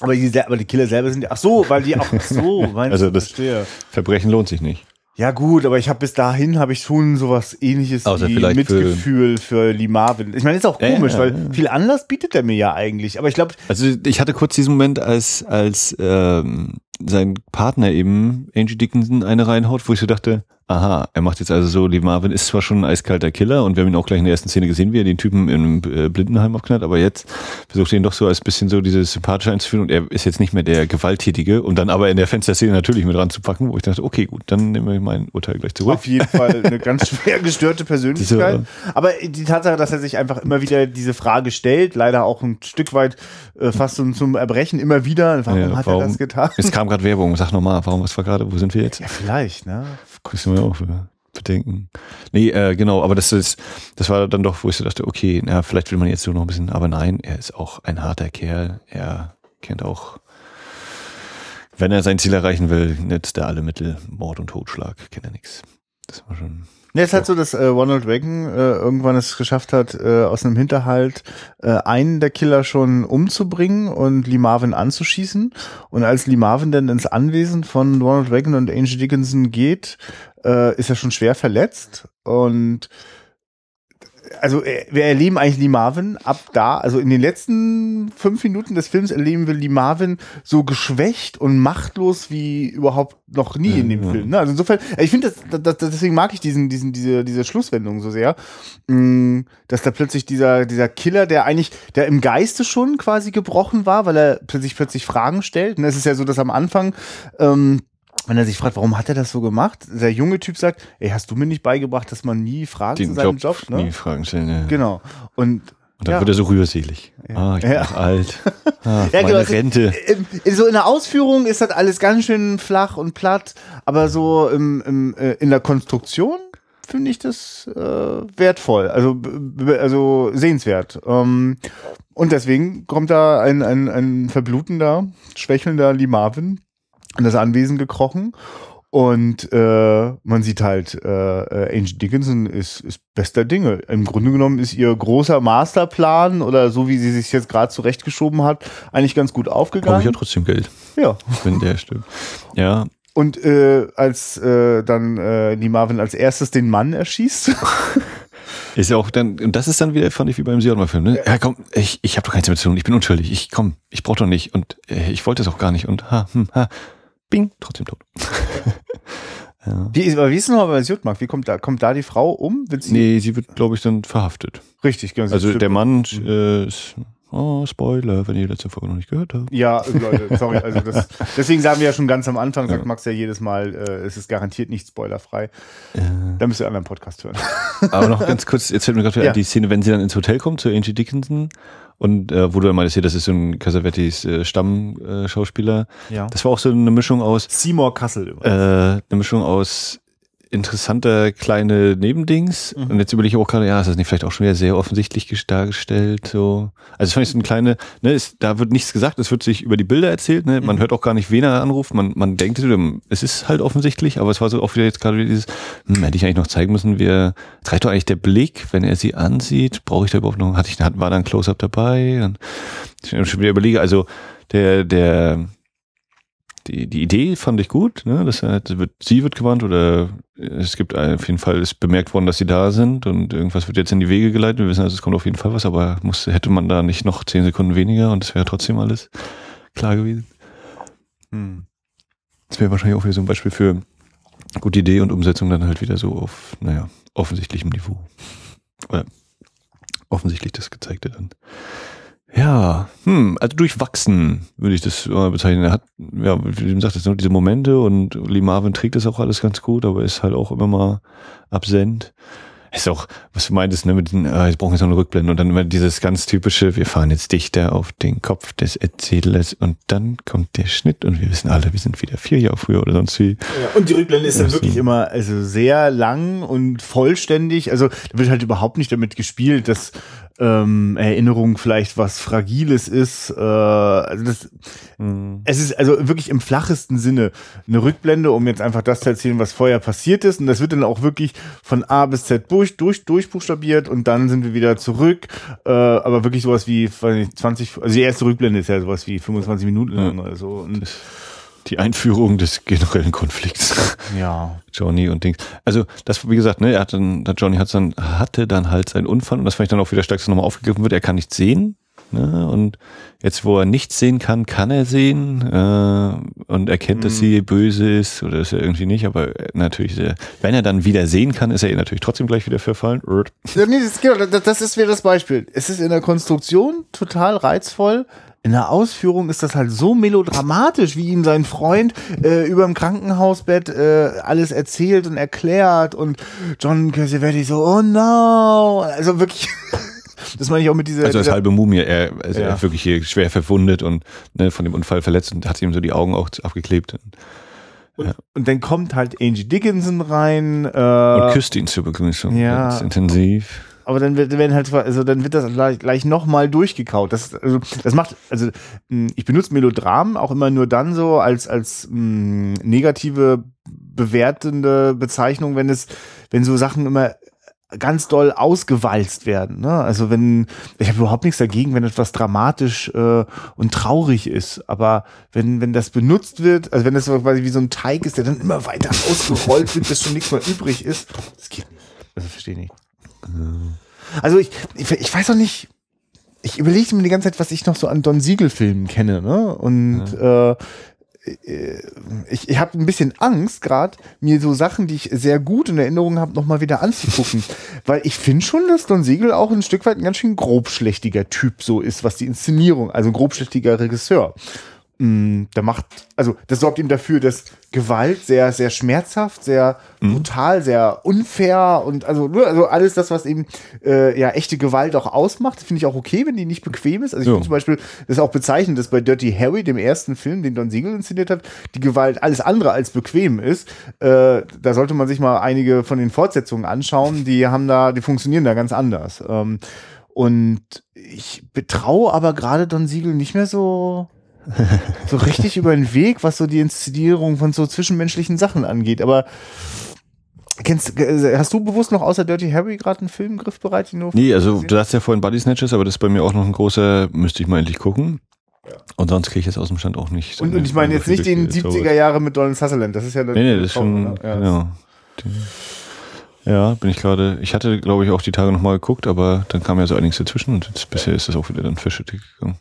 Aber die, aber die Killer selber sind ja, ach so, weil die auch, ach so, meinst Also das verstehe. Verbrechen lohnt sich nicht. Ja gut, aber ich habe bis dahin habe ich schon sowas ähnliches Außer wie Mitgefühl für, für Lee Marvin. Ich meine, ist auch komisch, ja, weil viel Anlass bietet er mir ja eigentlich. Aber ich glaube, also ich hatte kurz diesen Moment, als als ähm, sein Partner eben Angie Dickinson eine reinhaut, wo ich so dachte, aha, er macht jetzt also so, Lee Marvin ist zwar schon ein eiskalter Killer und wir haben ihn auch gleich in der ersten Szene gesehen, wie er den Typen im äh, Blindenheim abknallt, aber jetzt versucht er ihn doch so als bisschen so diese sympathische einzuführen und er ist jetzt nicht mehr der Gewalttätige und dann aber in der Fensterszene natürlich mit ranzupacken, wo ich dachte, okay, gut, dann nehmen wir mein Urteil gleich zurück. Auf jeden Fall eine ganz schwer gestörte Persönlichkeit. aber die Tatsache, dass er sich einfach immer wieder diese Frage stellt, leider auch ein Stück weit äh, fast zum, zum Erbrechen immer wieder, warum ja, hat warum? er das getan? Es kam gerade Werbung, sag nochmal, warum, was war gerade, wo sind wir jetzt? Ja, vielleicht, ne? Müssen wir auch bedenken. Nee, äh, genau, aber das ist, das war dann doch, wo ich so dachte, okay, na, vielleicht will man jetzt so noch ein bisschen, aber nein, er ist auch ein harter Kerl. Er kennt auch, wenn er sein Ziel erreichen will, nützt er alle Mittel, Mord und Totschlag, kennt er nichts. Das war schon. Ja, es ist halt so, dass äh, Ronald Reagan äh, irgendwann es geschafft hat, äh, aus einem Hinterhalt äh, einen der Killer schon umzubringen und Lee Marvin anzuschießen. Und als Lee Marvin dann ins Anwesen von Ronald Reagan und Angie Dickinson geht, äh, ist er schon schwer verletzt und also äh, wir erleben eigentlich Lee Marvin ab da, also in den letzten fünf Minuten des Films erleben wir Lee Marvin so geschwächt und machtlos wie überhaupt noch nie in dem ja. Film. Ne? Also insofern, ich finde das, das, deswegen mag ich diesen, diesen, diese, diese Schlusswendung so sehr, mm, dass da plötzlich dieser, dieser Killer, der eigentlich, der im Geiste schon quasi gebrochen war, weil er plötzlich plötzlich Fragen stellt. Und es ist ja so, dass am Anfang ähm, wenn er sich fragt, warum hat er das so gemacht? Der junge Typ sagt, ey, hast du mir nicht beigebracht, dass man nie Fragen Den zu seinem Job, Job ne? nie Fragen stellen. Ja. Genau. Und und dann ja. wird er so rührselig. Ja. Ah, ich bin ja. alt. Ah, ja, genau. Rente. So in der Ausführung ist das alles ganz schön flach und platt, aber so im, im, äh, in der Konstruktion finde ich das äh, wertvoll, also, also sehenswert. Ähm, und deswegen kommt da ein, ein, ein verblutender, schwächelnder Lee Marvin in das Anwesen gekrochen. Und äh, man sieht halt, äh, äh, Angie Dickinson ist, ist bester Dinge. Im Grunde genommen ist ihr großer Masterplan oder so wie sie sich jetzt gerade zurechtgeschoben hat, eigentlich ganz gut aufgegangen. Brauche ich ja trotzdem Geld. Ja. Wenn der stimmt. Ja. Und äh, als äh, dann äh, die Marvin als erstes den Mann erschießt. Ist ja auch dann, und das ist dann wieder, fand ich wie beim Sionma-Film, ne? Ja, komm, ich, ich habe doch keine zu tun, ich bin unschuldig, ich komm, ich brauch doch nicht und äh, ich wollte es auch gar nicht und ha, hm, ha, bing, trotzdem tot. ja. Wie, ist, wie ist es nochmal bei Jutmark? Wie kommt da, kommt da die Frau um? Sie nee, sie wird, glaube ich, dann verhaftet. Richtig, genau. Also der Mann äh, ist Oh, Spoiler, wenn ihr die letzte Folge noch nicht gehört habt. Ja, Leute, sorry. Also das, deswegen sagen wir ja schon ganz am Anfang, sagt ja. Max ja jedes Mal, äh, es ist garantiert nicht spoilerfrei. Äh. Da müsst ihr einen anderen Podcast hören. Aber noch ganz kurz, jetzt fällt mir gerade ja. die Szene, wenn sie dann ins Hotel kommt zu Angie Dickinson und äh, wo du dann meinst, hier, das ist so ein Casavettis äh, Stammschauspieler. Äh, ja. Das war auch so eine Mischung aus Seymour Kassel. Äh, eine Mischung aus interessanter kleine Nebendings. Mhm. Und jetzt überlege ich auch gerade, ja, ist das nicht vielleicht auch schon wieder sehr offensichtlich dargestellt? So. Also es fand ich so eine kleine, ne, ist, da wird nichts gesagt, es wird sich über die Bilder erzählt, ne? Man mhm. hört auch gar nicht, wen er anruft. Man, man denkt, es ist halt offensichtlich, aber es war so auch wieder jetzt gerade dieses, hm, hätte ich eigentlich noch zeigen müssen, wir, es reicht doch eigentlich der Blick, wenn er sie ansieht, brauche ich da überhaupt noch, hatte ich, war da ein Close-Up dabei? Und ich schon wieder überlege, also der, der, die, die Idee fand ich gut, ne? Das wird, sie wird gewarnt oder es gibt auf jeden Fall, ist bemerkt worden, dass sie da sind und irgendwas wird jetzt in die Wege geleitet. Wir wissen also, es kommt auf jeden Fall was, aber muss, hätte man da nicht noch zehn Sekunden weniger und es wäre trotzdem alles klar gewesen. Hm. Das wäre wahrscheinlich auch wieder so ein Beispiel für gute Idee und Umsetzung dann halt wieder so auf, naja, offensichtlichem Niveau. Oder offensichtlich das Gezeigte dann. Ja, hm, also durchwachsen würde ich das mal bezeichnen. Er hat, ja, wie du sagtest, diese Momente und Lee Marvin trägt das auch alles ganz gut, aber ist halt auch immer mal absent. Ist auch, was du meintest, ne, mit den, äh, jetzt brauchen wir so eine Rückblende und dann immer dieses ganz typische, wir fahren jetzt dichter auf den Kopf des Erzählers und dann kommt der Schnitt und wir wissen alle, wir sind wieder vier Jahre früher oder sonst wie. Ja, und die Rückblende ist dann wirklich immer, also sehr lang und vollständig, also da wird halt überhaupt nicht damit gespielt, dass ähm, Erinnerung vielleicht was Fragiles ist. Äh, also das, mhm. Es ist also wirklich im flachesten Sinne eine Rückblende, um jetzt einfach das zu erzählen, was vorher passiert ist. Und das wird dann auch wirklich von A bis Z durch, durch, durchbuchstabiert und dann sind wir wieder zurück. Äh, aber wirklich sowas wie 20, also die erste Rückblende ist ja sowas wie 25 Minuten lang oder so. Und die Einführung des generellen Konflikts. Ja. Johnny und Dings. Also, das, wie gesagt, ne, er hat dann, der Johnny hat dann, hatte dann halt seinen Unfall und das fand ich dann auch wieder stark, dass nochmal aufgegriffen wird. Er kann nichts sehen. Ne? Und jetzt, wo er nichts sehen kann, kann er sehen äh, und erkennt, mhm. dass sie böse ist oder ist er irgendwie nicht. Aber natürlich, wenn er dann wieder sehen kann, ist er ihr natürlich trotzdem gleich wieder verfallen. Ja, nee, das, genau, das ist wieder das Beispiel. Es ist in der Konstruktion total reizvoll, in der Ausführung ist das halt so melodramatisch, wie ihm sein Freund äh, über dem Krankenhausbett äh, alles erzählt und erklärt und John Cassavetes so, oh no, also wirklich. Das meine ich auch mit dieser. Also als halbe Mumie, er, also ja. wirklich hier schwer verwundet und ne, von dem Unfall verletzt und hat ihm so die Augen auch abgeklebt. Und, ja. und dann kommt halt Angie Dickinson rein. Äh, und küsst ihn zur Begrüßung. Ja. Ganz intensiv. Aber dann wird, werden halt, also dann wird das gleich, gleich nochmal durchgekaut. Das, also, das macht, also hm, ich benutze Melodram auch immer nur dann so als, als mh, hm, negative bewertende Bezeichnung, wenn es, wenn so Sachen immer ganz doll ausgewalzt werden. Ne? Also wenn, ich habe überhaupt nichts dagegen, wenn etwas dramatisch äh, und traurig ist, aber wenn, wenn das benutzt wird, also wenn das quasi wie so ein Teig ist, der dann immer weiter ausgerollt wird, bis schon nichts mehr übrig ist, das geht nicht. Also verstehe ich nicht. Also ich, ich, ich weiß auch nicht, ich überlege mir die ganze Zeit, was ich noch so an Don Siegel-Filmen kenne, ne? Und ja. äh, äh, ich, ich habe ein bisschen Angst gerade, mir so Sachen, die ich sehr gut in Erinnerung habe, nochmal wieder anzugucken. Weil ich finde schon, dass Don Siegel auch ein Stück weit ein ganz schön grobschlächtiger Typ so ist, was die Inszenierung, also ein grobschlächtiger Regisseur. Mm, da macht, also das sorgt ihm dafür, dass Gewalt sehr, sehr schmerzhaft, sehr mhm. brutal, sehr unfair und also, ne, also alles das, was eben äh, ja echte Gewalt auch ausmacht, finde ich auch okay, wenn die nicht bequem ist. Also ich finde zum Beispiel, das ist auch bezeichnend, dass bei Dirty Harry, dem ersten Film, den Don Siegel inszeniert hat, die Gewalt alles andere als bequem ist. Äh, da sollte man sich mal einige von den Fortsetzungen anschauen, die haben da, die funktionieren da ganz anders. Ähm, und ich betraue aber gerade Don Siegel nicht mehr so so richtig über den Weg, was so die Inszenierung von so zwischenmenschlichen Sachen angeht. Aber Kennst, äh, hast du bewusst noch außer Dirty Harry gerade einen Film griffbereit? Den nee, also du hast ja vorhin Body Snatches, aber das ist bei mir auch noch ein großer, müsste ich mal endlich gucken. Und sonst kriege ich jetzt aus dem Stand auch nicht. Und, und ich meine jetzt nicht den 70er Jahre mit Donald Sutherland, das ist ja Nee, nee, das ist schon, ja, genau. Ja, bin ich gerade, ich hatte glaube ich auch die Tage nochmal geguckt, aber dann kam ja so einiges dazwischen und jetzt, bisher ist das auch wieder dann Fische gegangen.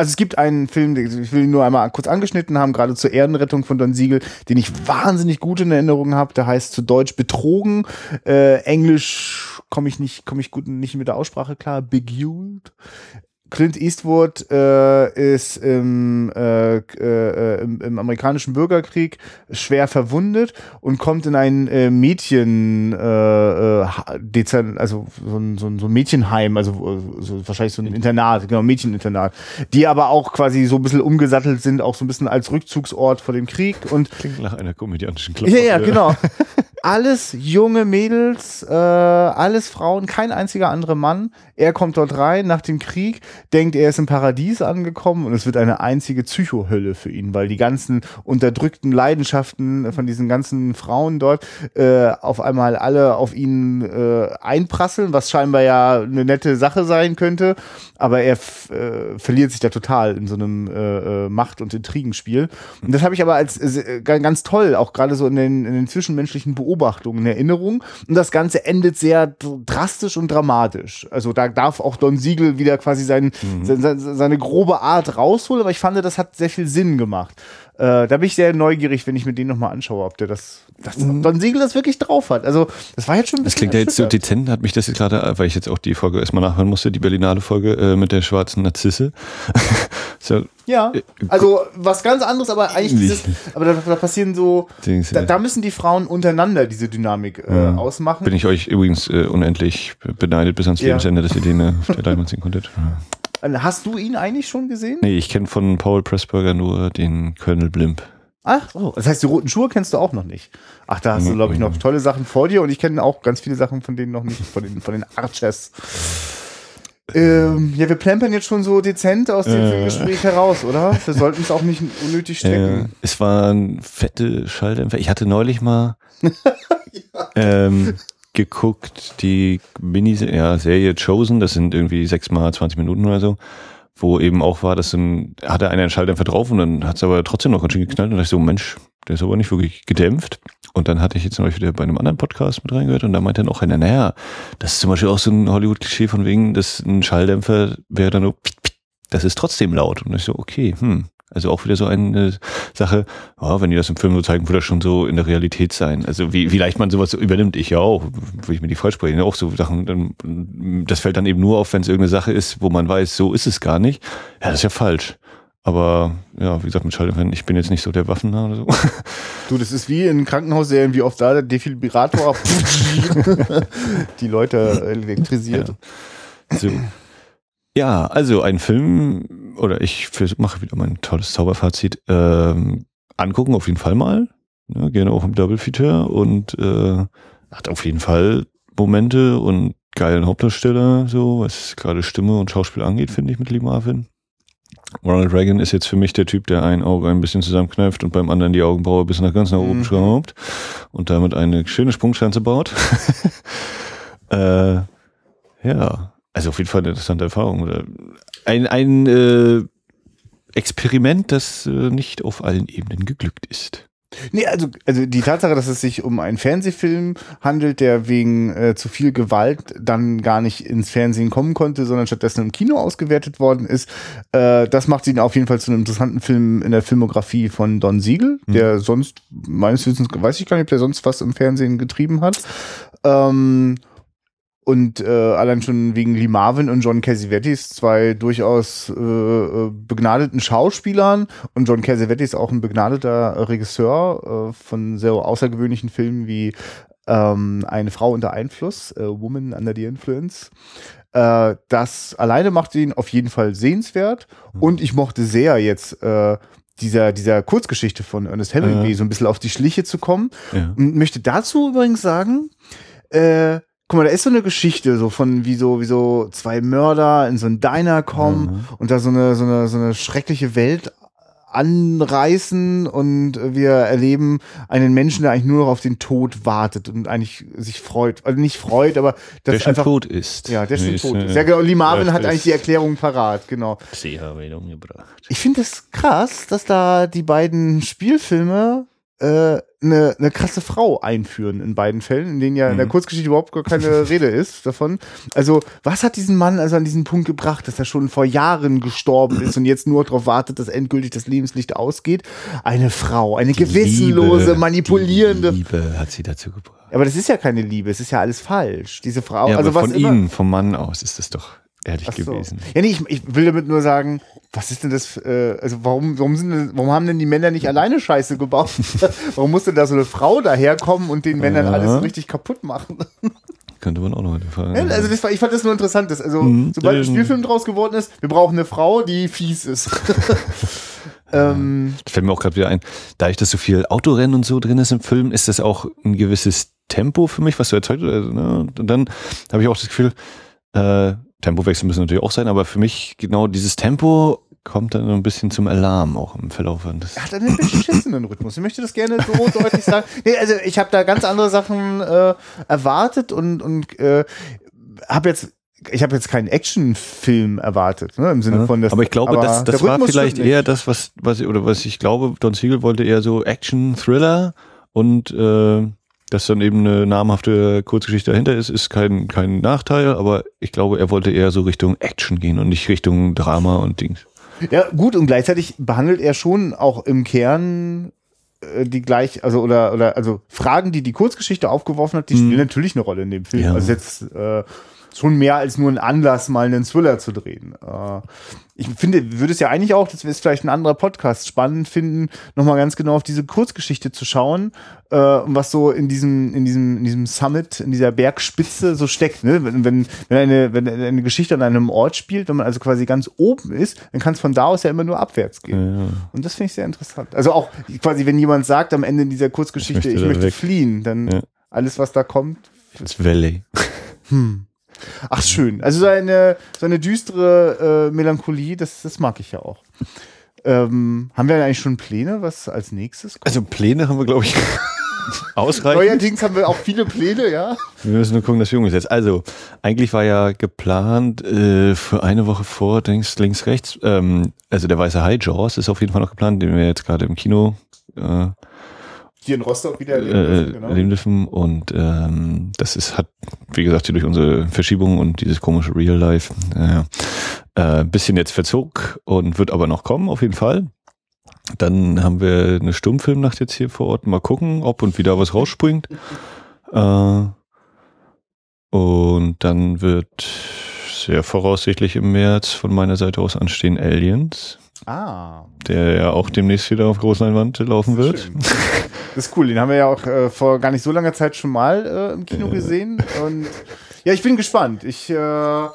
Also es gibt einen Film, ich will ihn nur einmal kurz angeschnitten haben, gerade zur Ehrenrettung von Don Siegel, den ich wahnsinnig gut in Erinnerung habe. Der heißt zu Deutsch Betrogen. Äh, Englisch komme ich nicht, komme ich gut nicht mit der Aussprache klar. Beguiled. Clint Eastwood äh, ist im, äh, äh, im, im, amerikanischen Bürgerkrieg schwer verwundet und kommt in ein äh, Mädchen, äh, äh also so ein, so, ein, so ein Mädchenheim, also so, wahrscheinlich so ein Internat, genau, Mädcheninternat, die aber auch quasi so ein bisschen umgesattelt sind, auch so ein bisschen als Rückzugsort vor dem Krieg. Und Klingt nach einer komödiantischen Klappe. Ja, ja, genau. alles junge Mädels, äh, alles Frauen, kein einziger anderer Mann. Er kommt dort rein nach dem Krieg, denkt, er ist im Paradies angekommen und es wird eine einzige Psychohölle für ihn, weil die ganzen unterdrückten Leidenschaften von diesen ganzen Frauen dort äh, auf einmal alle auf ihn äh, einprasseln, was scheinbar ja eine nette Sache sein könnte, aber er äh, verliert sich da total in so einem äh, äh Macht- und Intrigenspiel. Und das habe ich aber als äh, ganz toll, auch gerade so in den, in den zwischenmenschlichen Beobachtungen in Erinnerung. Und das Ganze endet sehr drastisch und dramatisch. Also da darf auch Don Siegel wieder quasi sein, mhm. seine, seine grobe Art rausholen, aber ich fand, das hat sehr viel Sinn gemacht. Äh, da bin ich sehr neugierig, wenn ich mir den nochmal anschaue, ob der das, das mhm. Don Siegel das wirklich drauf hat. Also, das war jetzt schon ein bisschen. Das klingt ja jetzt so dezent, hat mich das jetzt gerade, weil ich jetzt auch die Folge erstmal nachhören musste, die Berlinale Folge äh, mit der schwarzen Narzisse. so, ja, äh, also was ganz anderes, aber eigentlich dieses, aber da, da passieren so, da, da, müssen die Frauen untereinander diese Dynamik äh, ja. ausmachen. Bin ich euch übrigens äh, unendlich beneidet bis ans ja. Lebensende, dass ihr den äh, auf der Leinwand sehen konntet. Hast du ihn eigentlich schon gesehen? Nee, ich kenne von Paul Pressburger nur den Colonel Blimp. Ach, oh, das heißt, die roten Schuhe kennst du auch noch nicht. Ach, da hast du, glaube ich, noch tolle Sachen vor dir und ich kenne auch ganz viele Sachen von denen noch nicht, von den, von den Archers. Ähm, ja, wir plempern jetzt schon so dezent aus dem äh, Gespräch heraus, oder? Wir sollten es auch nicht unnötig strecken. Äh, es waren fette Schalldämpfer. Ich hatte neulich mal ja. ähm, geguckt, die Mini-Serie Chosen, das sind irgendwie sechs mal 20 Minuten oder so, wo eben auch war, dass dann hatte einer einen Schalldämpfer drauf und dann hat es aber trotzdem noch ganz schön geknallt und dachte ich so, Mensch, der ist aber nicht wirklich gedämpft. Und dann hatte ich jetzt noch wieder bei einem anderen Podcast mit reingehört und da meinte dann auch einer, naja, das ist zum Beispiel auch so ein Hollywood-Klischee von wegen, dass ein Schalldämpfer wäre dann nur, das ist trotzdem laut. Und ich so, okay, hm, also auch wieder so eine Sache, oh, wenn die das im Film so zeigen, würde das schon so in der Realität sein. Also wie, wie leicht man sowas übernimmt, ich ja auch, würde ich mir die freisprechen, auch so Sachen, dann, das fällt dann eben nur auf, wenn es irgendeine Sache ist, wo man weiß, so ist es gar nicht. Ja, das ist ja falsch. Aber ja, wie gesagt, mit Schalldämpfern, ich bin jetzt nicht so der Waffennah oder so. Du, das ist wie in Krankenhausserien, wie oft da der Defibrillator die Leute elektrisiert. Ja. So. Ja, also ein Film, oder ich mache wieder mein tolles Zauberfazit, ähm, angucken auf jeden Fall mal. Ne, gerne auch im Double Feature und äh, hat auf jeden Fall Momente und geilen Hauptdarsteller, so was gerade Stimme und Schauspiel angeht, finde ich mit Lee Marvin. Ronald Reagan ist jetzt für mich der Typ, der ein Auge ein bisschen zusammenkneift und beim anderen die Augenbraue bis nach ganz nach oben mhm. schraubt und damit eine schöne Sprungschanze baut. äh, ja, also auf jeden Fall eine interessante Erfahrung. Ein, ein äh, Experiment, das äh, nicht auf allen Ebenen geglückt ist. Nee, also, also die Tatsache, dass es sich um einen Fernsehfilm handelt, der wegen äh, zu viel Gewalt dann gar nicht ins Fernsehen kommen konnte, sondern stattdessen im Kino ausgewertet worden ist, äh, das macht ihn auf jeden Fall zu einem interessanten Film in der Filmografie von Don Siegel, mhm. der sonst, meines Wissens, weiß ich gar nicht, ob der sonst was im Fernsehen getrieben hat. Ähm, und äh, allein schon wegen Lee Marvin und John Cassavetes, zwei durchaus äh, äh, begnadeten Schauspielern. Und John Cassavetes auch ein begnadeter Regisseur äh, von sehr außergewöhnlichen Filmen wie ähm, Eine Frau unter Einfluss, äh, Woman Under the Influence. Äh, das alleine macht ihn auf jeden Fall sehenswert. Mhm. Und ich mochte sehr jetzt äh, dieser, dieser Kurzgeschichte von Ernest Hemingway ja. so ein bisschen auf die Schliche zu kommen. Ja. Und möchte dazu übrigens sagen, äh, guck mal, da ist so eine Geschichte so von wie so wie so zwei Mörder in so ein Diner kommen mhm. und da so eine so eine so eine schreckliche Welt anreißen und wir erleben einen Menschen, der eigentlich nur noch auf den Tod wartet und eigentlich sich freut, also nicht freut, aber das der schon einfach, tot ist. Ja, der schon tot ist. Ja, genau. Lee Marvin hat eigentlich die Erklärung parat, genau. Sie habe ihn umgebracht. Ich finde das krass, dass da die beiden Spielfilme äh, eine, eine krasse Frau einführen in beiden Fällen, in denen ja mhm. in der mhm. Kurzgeschichte überhaupt gar keine Rede ist davon. Also, was hat diesen Mann also an diesen Punkt gebracht, dass er schon vor Jahren gestorben ist und jetzt nur darauf wartet, dass endgültig das Lebenslicht ausgeht? Eine Frau, eine die gewissenlose, Liebe, manipulierende. Liebe hat sie dazu gebracht. Aber das ist ja keine Liebe, es ist ja alles falsch. Diese Frau, ja, also was von ihm, vom Mann aus ist das doch ehrlich so. gewesen. Ja, nee, ich, ich will damit nur sagen, was ist denn das, äh, also warum, warum, sind warum haben denn die Männer nicht alleine Scheiße gebaut? warum musste da so eine Frau daherkommen und den Männern ja. alles so richtig kaputt machen? Könnte man auch noch fragen. Ja, also das ich fand das nur interessant, dass, also mhm. sobald ein Spielfilm draus geworden ist, wir brauchen eine Frau, die fies ist. ähm, das fällt mir auch gerade wieder ein. Da ich das so viel Autorennen und so drin ist im Film, ist das auch ein gewisses Tempo für mich, was du erzeugt hast. Ne? Und dann habe ich auch das Gefühl, äh, Tempowechsel müssen natürlich auch sein, aber für mich genau dieses Tempo kommt dann ein bisschen zum Alarm auch im Verlauf. Er hat einen beschissenen Rhythmus. Ich möchte das gerne so deutlich sagen. Nee, also ich habe da ganz andere Sachen äh, erwartet und, und äh, habe jetzt ich habe jetzt keinen Actionfilm erwartet, ne, im Sinne ja, von das. Aber ich glaube, aber das, das war vielleicht eher das, was, was, oder was ich glaube, Don Siegel wollte eher so Action-Thriller und äh, dass dann eben eine namhafte Kurzgeschichte dahinter ist, ist kein, kein Nachteil, aber ich glaube, er wollte eher so Richtung Action gehen und nicht Richtung Drama und Dings. Ja, gut, und gleichzeitig behandelt er schon auch im Kern äh, die gleich, also oder, oder, also Fragen, die die Kurzgeschichte aufgeworfen hat, die hm. spielen natürlich eine Rolle in dem Film. Ja. Also jetzt, äh, schon mehr als nur ein Anlass, mal einen Thriller zu drehen. Äh, ich finde, würde es ja eigentlich auch, das wäre vielleicht ein anderer Podcast, spannend finden, nochmal ganz genau auf diese Kurzgeschichte zu schauen, äh, was so in diesem, in diesem, in diesem Summit, in dieser Bergspitze so steckt. Ne? Wenn, wenn, wenn, eine, wenn eine Geschichte an einem Ort spielt, wenn man also quasi ganz oben ist, dann kann es von da aus ja immer nur abwärts gehen. Ja, ja. Und das finde ich sehr interessant. Also auch quasi, wenn jemand sagt am Ende dieser Kurzgeschichte, ich möchte, ich möchte fliehen, dann ja. alles, was da kommt. Das Valley. Hm. Ach, schön. Also so eine, so eine düstere äh, Melancholie, das, das mag ich ja auch. Ähm, haben wir eigentlich schon Pläne, was als nächstes kommt? Also Pläne haben wir, glaube ich, ausreichend. Neuerdings haben wir auch viele Pläne, ja. Wir müssen nur gucken, dass wir umgesetzt. Also, eigentlich war ja geplant äh, für eine Woche vor, denkst links, rechts, ähm, also der weiße High Jaws ist auf jeden Fall noch geplant, den wir jetzt gerade im Kino äh, hier in Rostock wieder erleben äh, dürfen. Genau. Erleben dürfen. Und ähm, das ist, hat, wie gesagt, hier durch unsere Verschiebung und dieses komische Real Life äh, äh, bisschen jetzt verzog und wird aber noch kommen, auf jeden Fall. Dann haben wir eine Stummfilmnacht jetzt hier vor Ort. Mal gucken, ob und wie da was rausspringt. äh, und dann wird sehr voraussichtlich im März von meiner Seite aus anstehen Aliens. Ah. Der ja auch demnächst wieder auf Großleinwand laufen wird. Das ist cool. Den haben wir ja auch äh, vor gar nicht so langer Zeit schon mal äh, im Kino gesehen. Und ja, ich bin gespannt. Ich äh,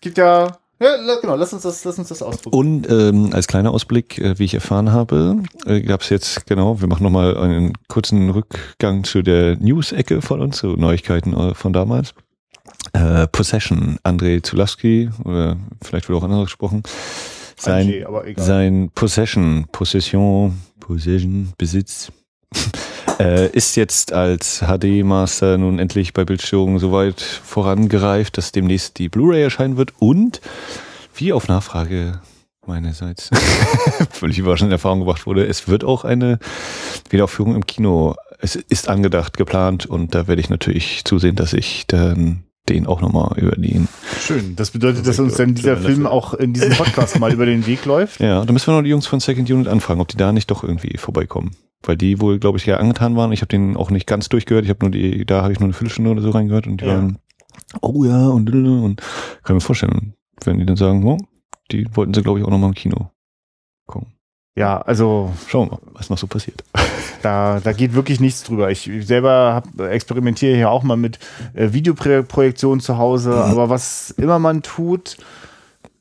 gibt ja ja, genau, lass uns das, lass uns das ausprobieren. Und ähm, als kleiner Ausblick, äh, wie ich erfahren habe, äh, gab es jetzt, genau, wir machen nochmal einen kurzen Rückgang zu der News-Ecke von uns, so Neuigkeiten äh, von damals. Äh, Possession, Andrei Zulawski, oder vielleicht wird auch anders gesprochen. Sein, G, sein Possession, Possession, Possession, Besitz, äh, ist jetzt als HD-Master nun endlich bei Bildstörungen so weit vorangereift, dass demnächst die Blu-ray erscheinen wird und wie auf Nachfrage meinerseits völlig überraschend in Erfahrung gebracht wurde, es wird auch eine Wiederaufführung im Kino. Es ist angedacht, geplant und da werde ich natürlich zusehen, dass ich dann den auch nochmal über den. Schön. Das bedeutet, dass uns dann dieser Film auch in diesem Podcast mal über den Weg läuft. Ja, da müssen wir noch die Jungs von Second Unit anfragen, ob die da nicht doch irgendwie vorbeikommen. Weil die wohl, glaube ich, ja angetan waren. Ich habe den auch nicht ganz durchgehört. Ich habe nur die, da habe ich nur eine Viertelstunde oder so reingehört und die ja. waren, oh ja, und, und kann mir vorstellen, wenn die dann sagen, oh, die wollten sie, glaube ich, auch nochmal im Kino gucken. Ja, also. Schauen wir mal, was noch so passiert. Da, da geht wirklich nichts drüber. Ich selber hab, experimentiere hier auch mal mit äh, Videoprojektion zu Hause, mhm. aber was immer man tut,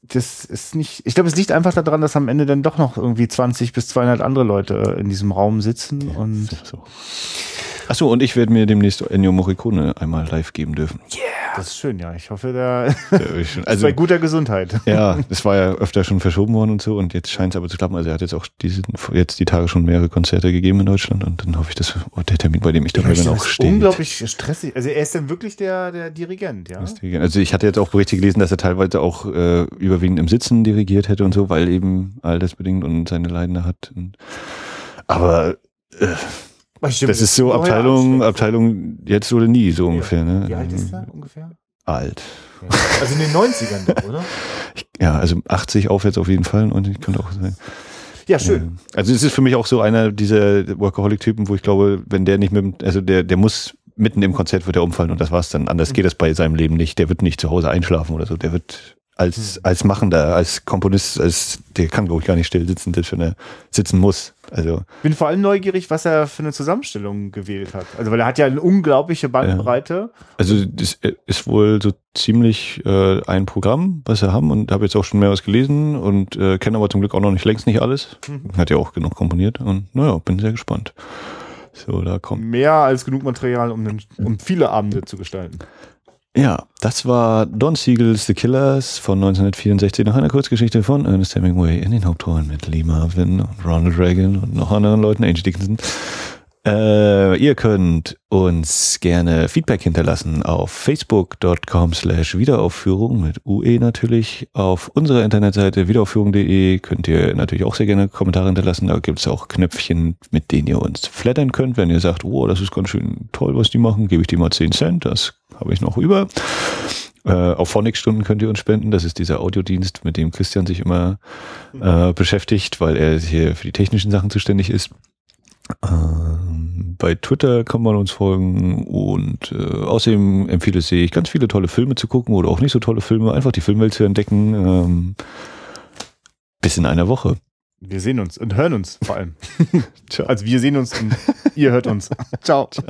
das ist nicht. Ich glaube, es liegt einfach daran, dass am Ende dann doch noch irgendwie 20 bis 200 andere Leute in diesem Raum sitzen und. So. Achso, und ich werde mir demnächst Ennio Morricone einmal live geben dürfen. Yeah! Das ist schön, ja. Ich hoffe, da ist also, bei guter Gesundheit. Ja, es war ja öfter schon verschoben worden und so und jetzt scheint es aber zu klappen. Also er hat jetzt auch diese, jetzt die Tage schon mehrere Konzerte gegeben in Deutschland und dann hoffe ich, dass oh, der Termin, bei dem ich dabei bin, auch steht. Unglaublich stressig. Also er ist dann wirklich der, der Dirigent, ja? Also ich hatte jetzt auch Berichte gelesen, dass er teilweise auch äh, überwiegend im Sitzen dirigiert hätte und so, weil eben altersbedingt und seine Leidende hat. Und, aber äh, das ist so Abteilung, Abteilung jetzt oder nie, so ungefähr. Ne? Wie alt ist er ungefähr? Alt. Ja. Also in den 90ern, oder? ja, also 80 aufwärts auf jeden Fall und ich könnte auch sagen. Ja, schön. Also es ist für mich auch so einer dieser Workaholic-Typen, wo ich glaube, wenn der nicht mit, also der, der muss mitten im Konzert wird er umfallen und das war's dann. Anders mhm. geht es bei seinem Leben nicht. Der wird nicht zu Hause einschlafen oder so. Der wird als, mhm. als Machender, als Komponist, als, der kann, glaube ich, gar nicht still sitzen, selbst wenn er sitzen muss. Also. Bin vor allem neugierig, was er für eine Zusammenstellung gewählt hat. Also, weil er hat ja eine unglaubliche Bandbreite. Ja. Also, das ist wohl so ziemlich äh, ein Programm, was er haben und habe jetzt auch schon mehr was gelesen und äh, kenne aber zum Glück auch noch nicht längst nicht alles. Mhm. Hat ja auch genug komponiert und naja, bin sehr gespannt. So, da kommt. Mehr als genug Material, um, den, um viele Abende zu gestalten. Ja, das war Don Siegel's The Killers von 1964 nach einer Kurzgeschichte von Ernest Hemingway in den Hauptrollen mit Lee Marvin und Ronald Reagan und noch anderen Leuten, Angie Dickinson. Äh, ihr könnt uns gerne Feedback hinterlassen auf facebook.com slash Wiederaufführung mit UE natürlich. Auf unserer Internetseite wiederaufführung.de könnt ihr natürlich auch sehr gerne Kommentare hinterlassen. Da gibt es auch Knöpfchen, mit denen ihr uns flattern könnt. Wenn ihr sagt, oh, das ist ganz schön toll, was die machen, gebe ich die mal 10 Cent. Das habe ich noch über. Äh, auf Phonics-Stunden könnt ihr uns spenden. Das ist dieser Audiodienst, mit dem Christian sich immer äh, beschäftigt, weil er hier für die technischen Sachen zuständig ist. Ähm, bei Twitter kann man uns folgen und äh, außerdem empfiehlt es sich, ganz viele tolle Filme zu gucken oder auch nicht so tolle Filme, einfach die Filmwelt zu entdecken. Ähm, bis in einer Woche. Wir sehen uns und hören uns vor allem. also wir sehen uns und ihr hört uns. Ciao. Ciao.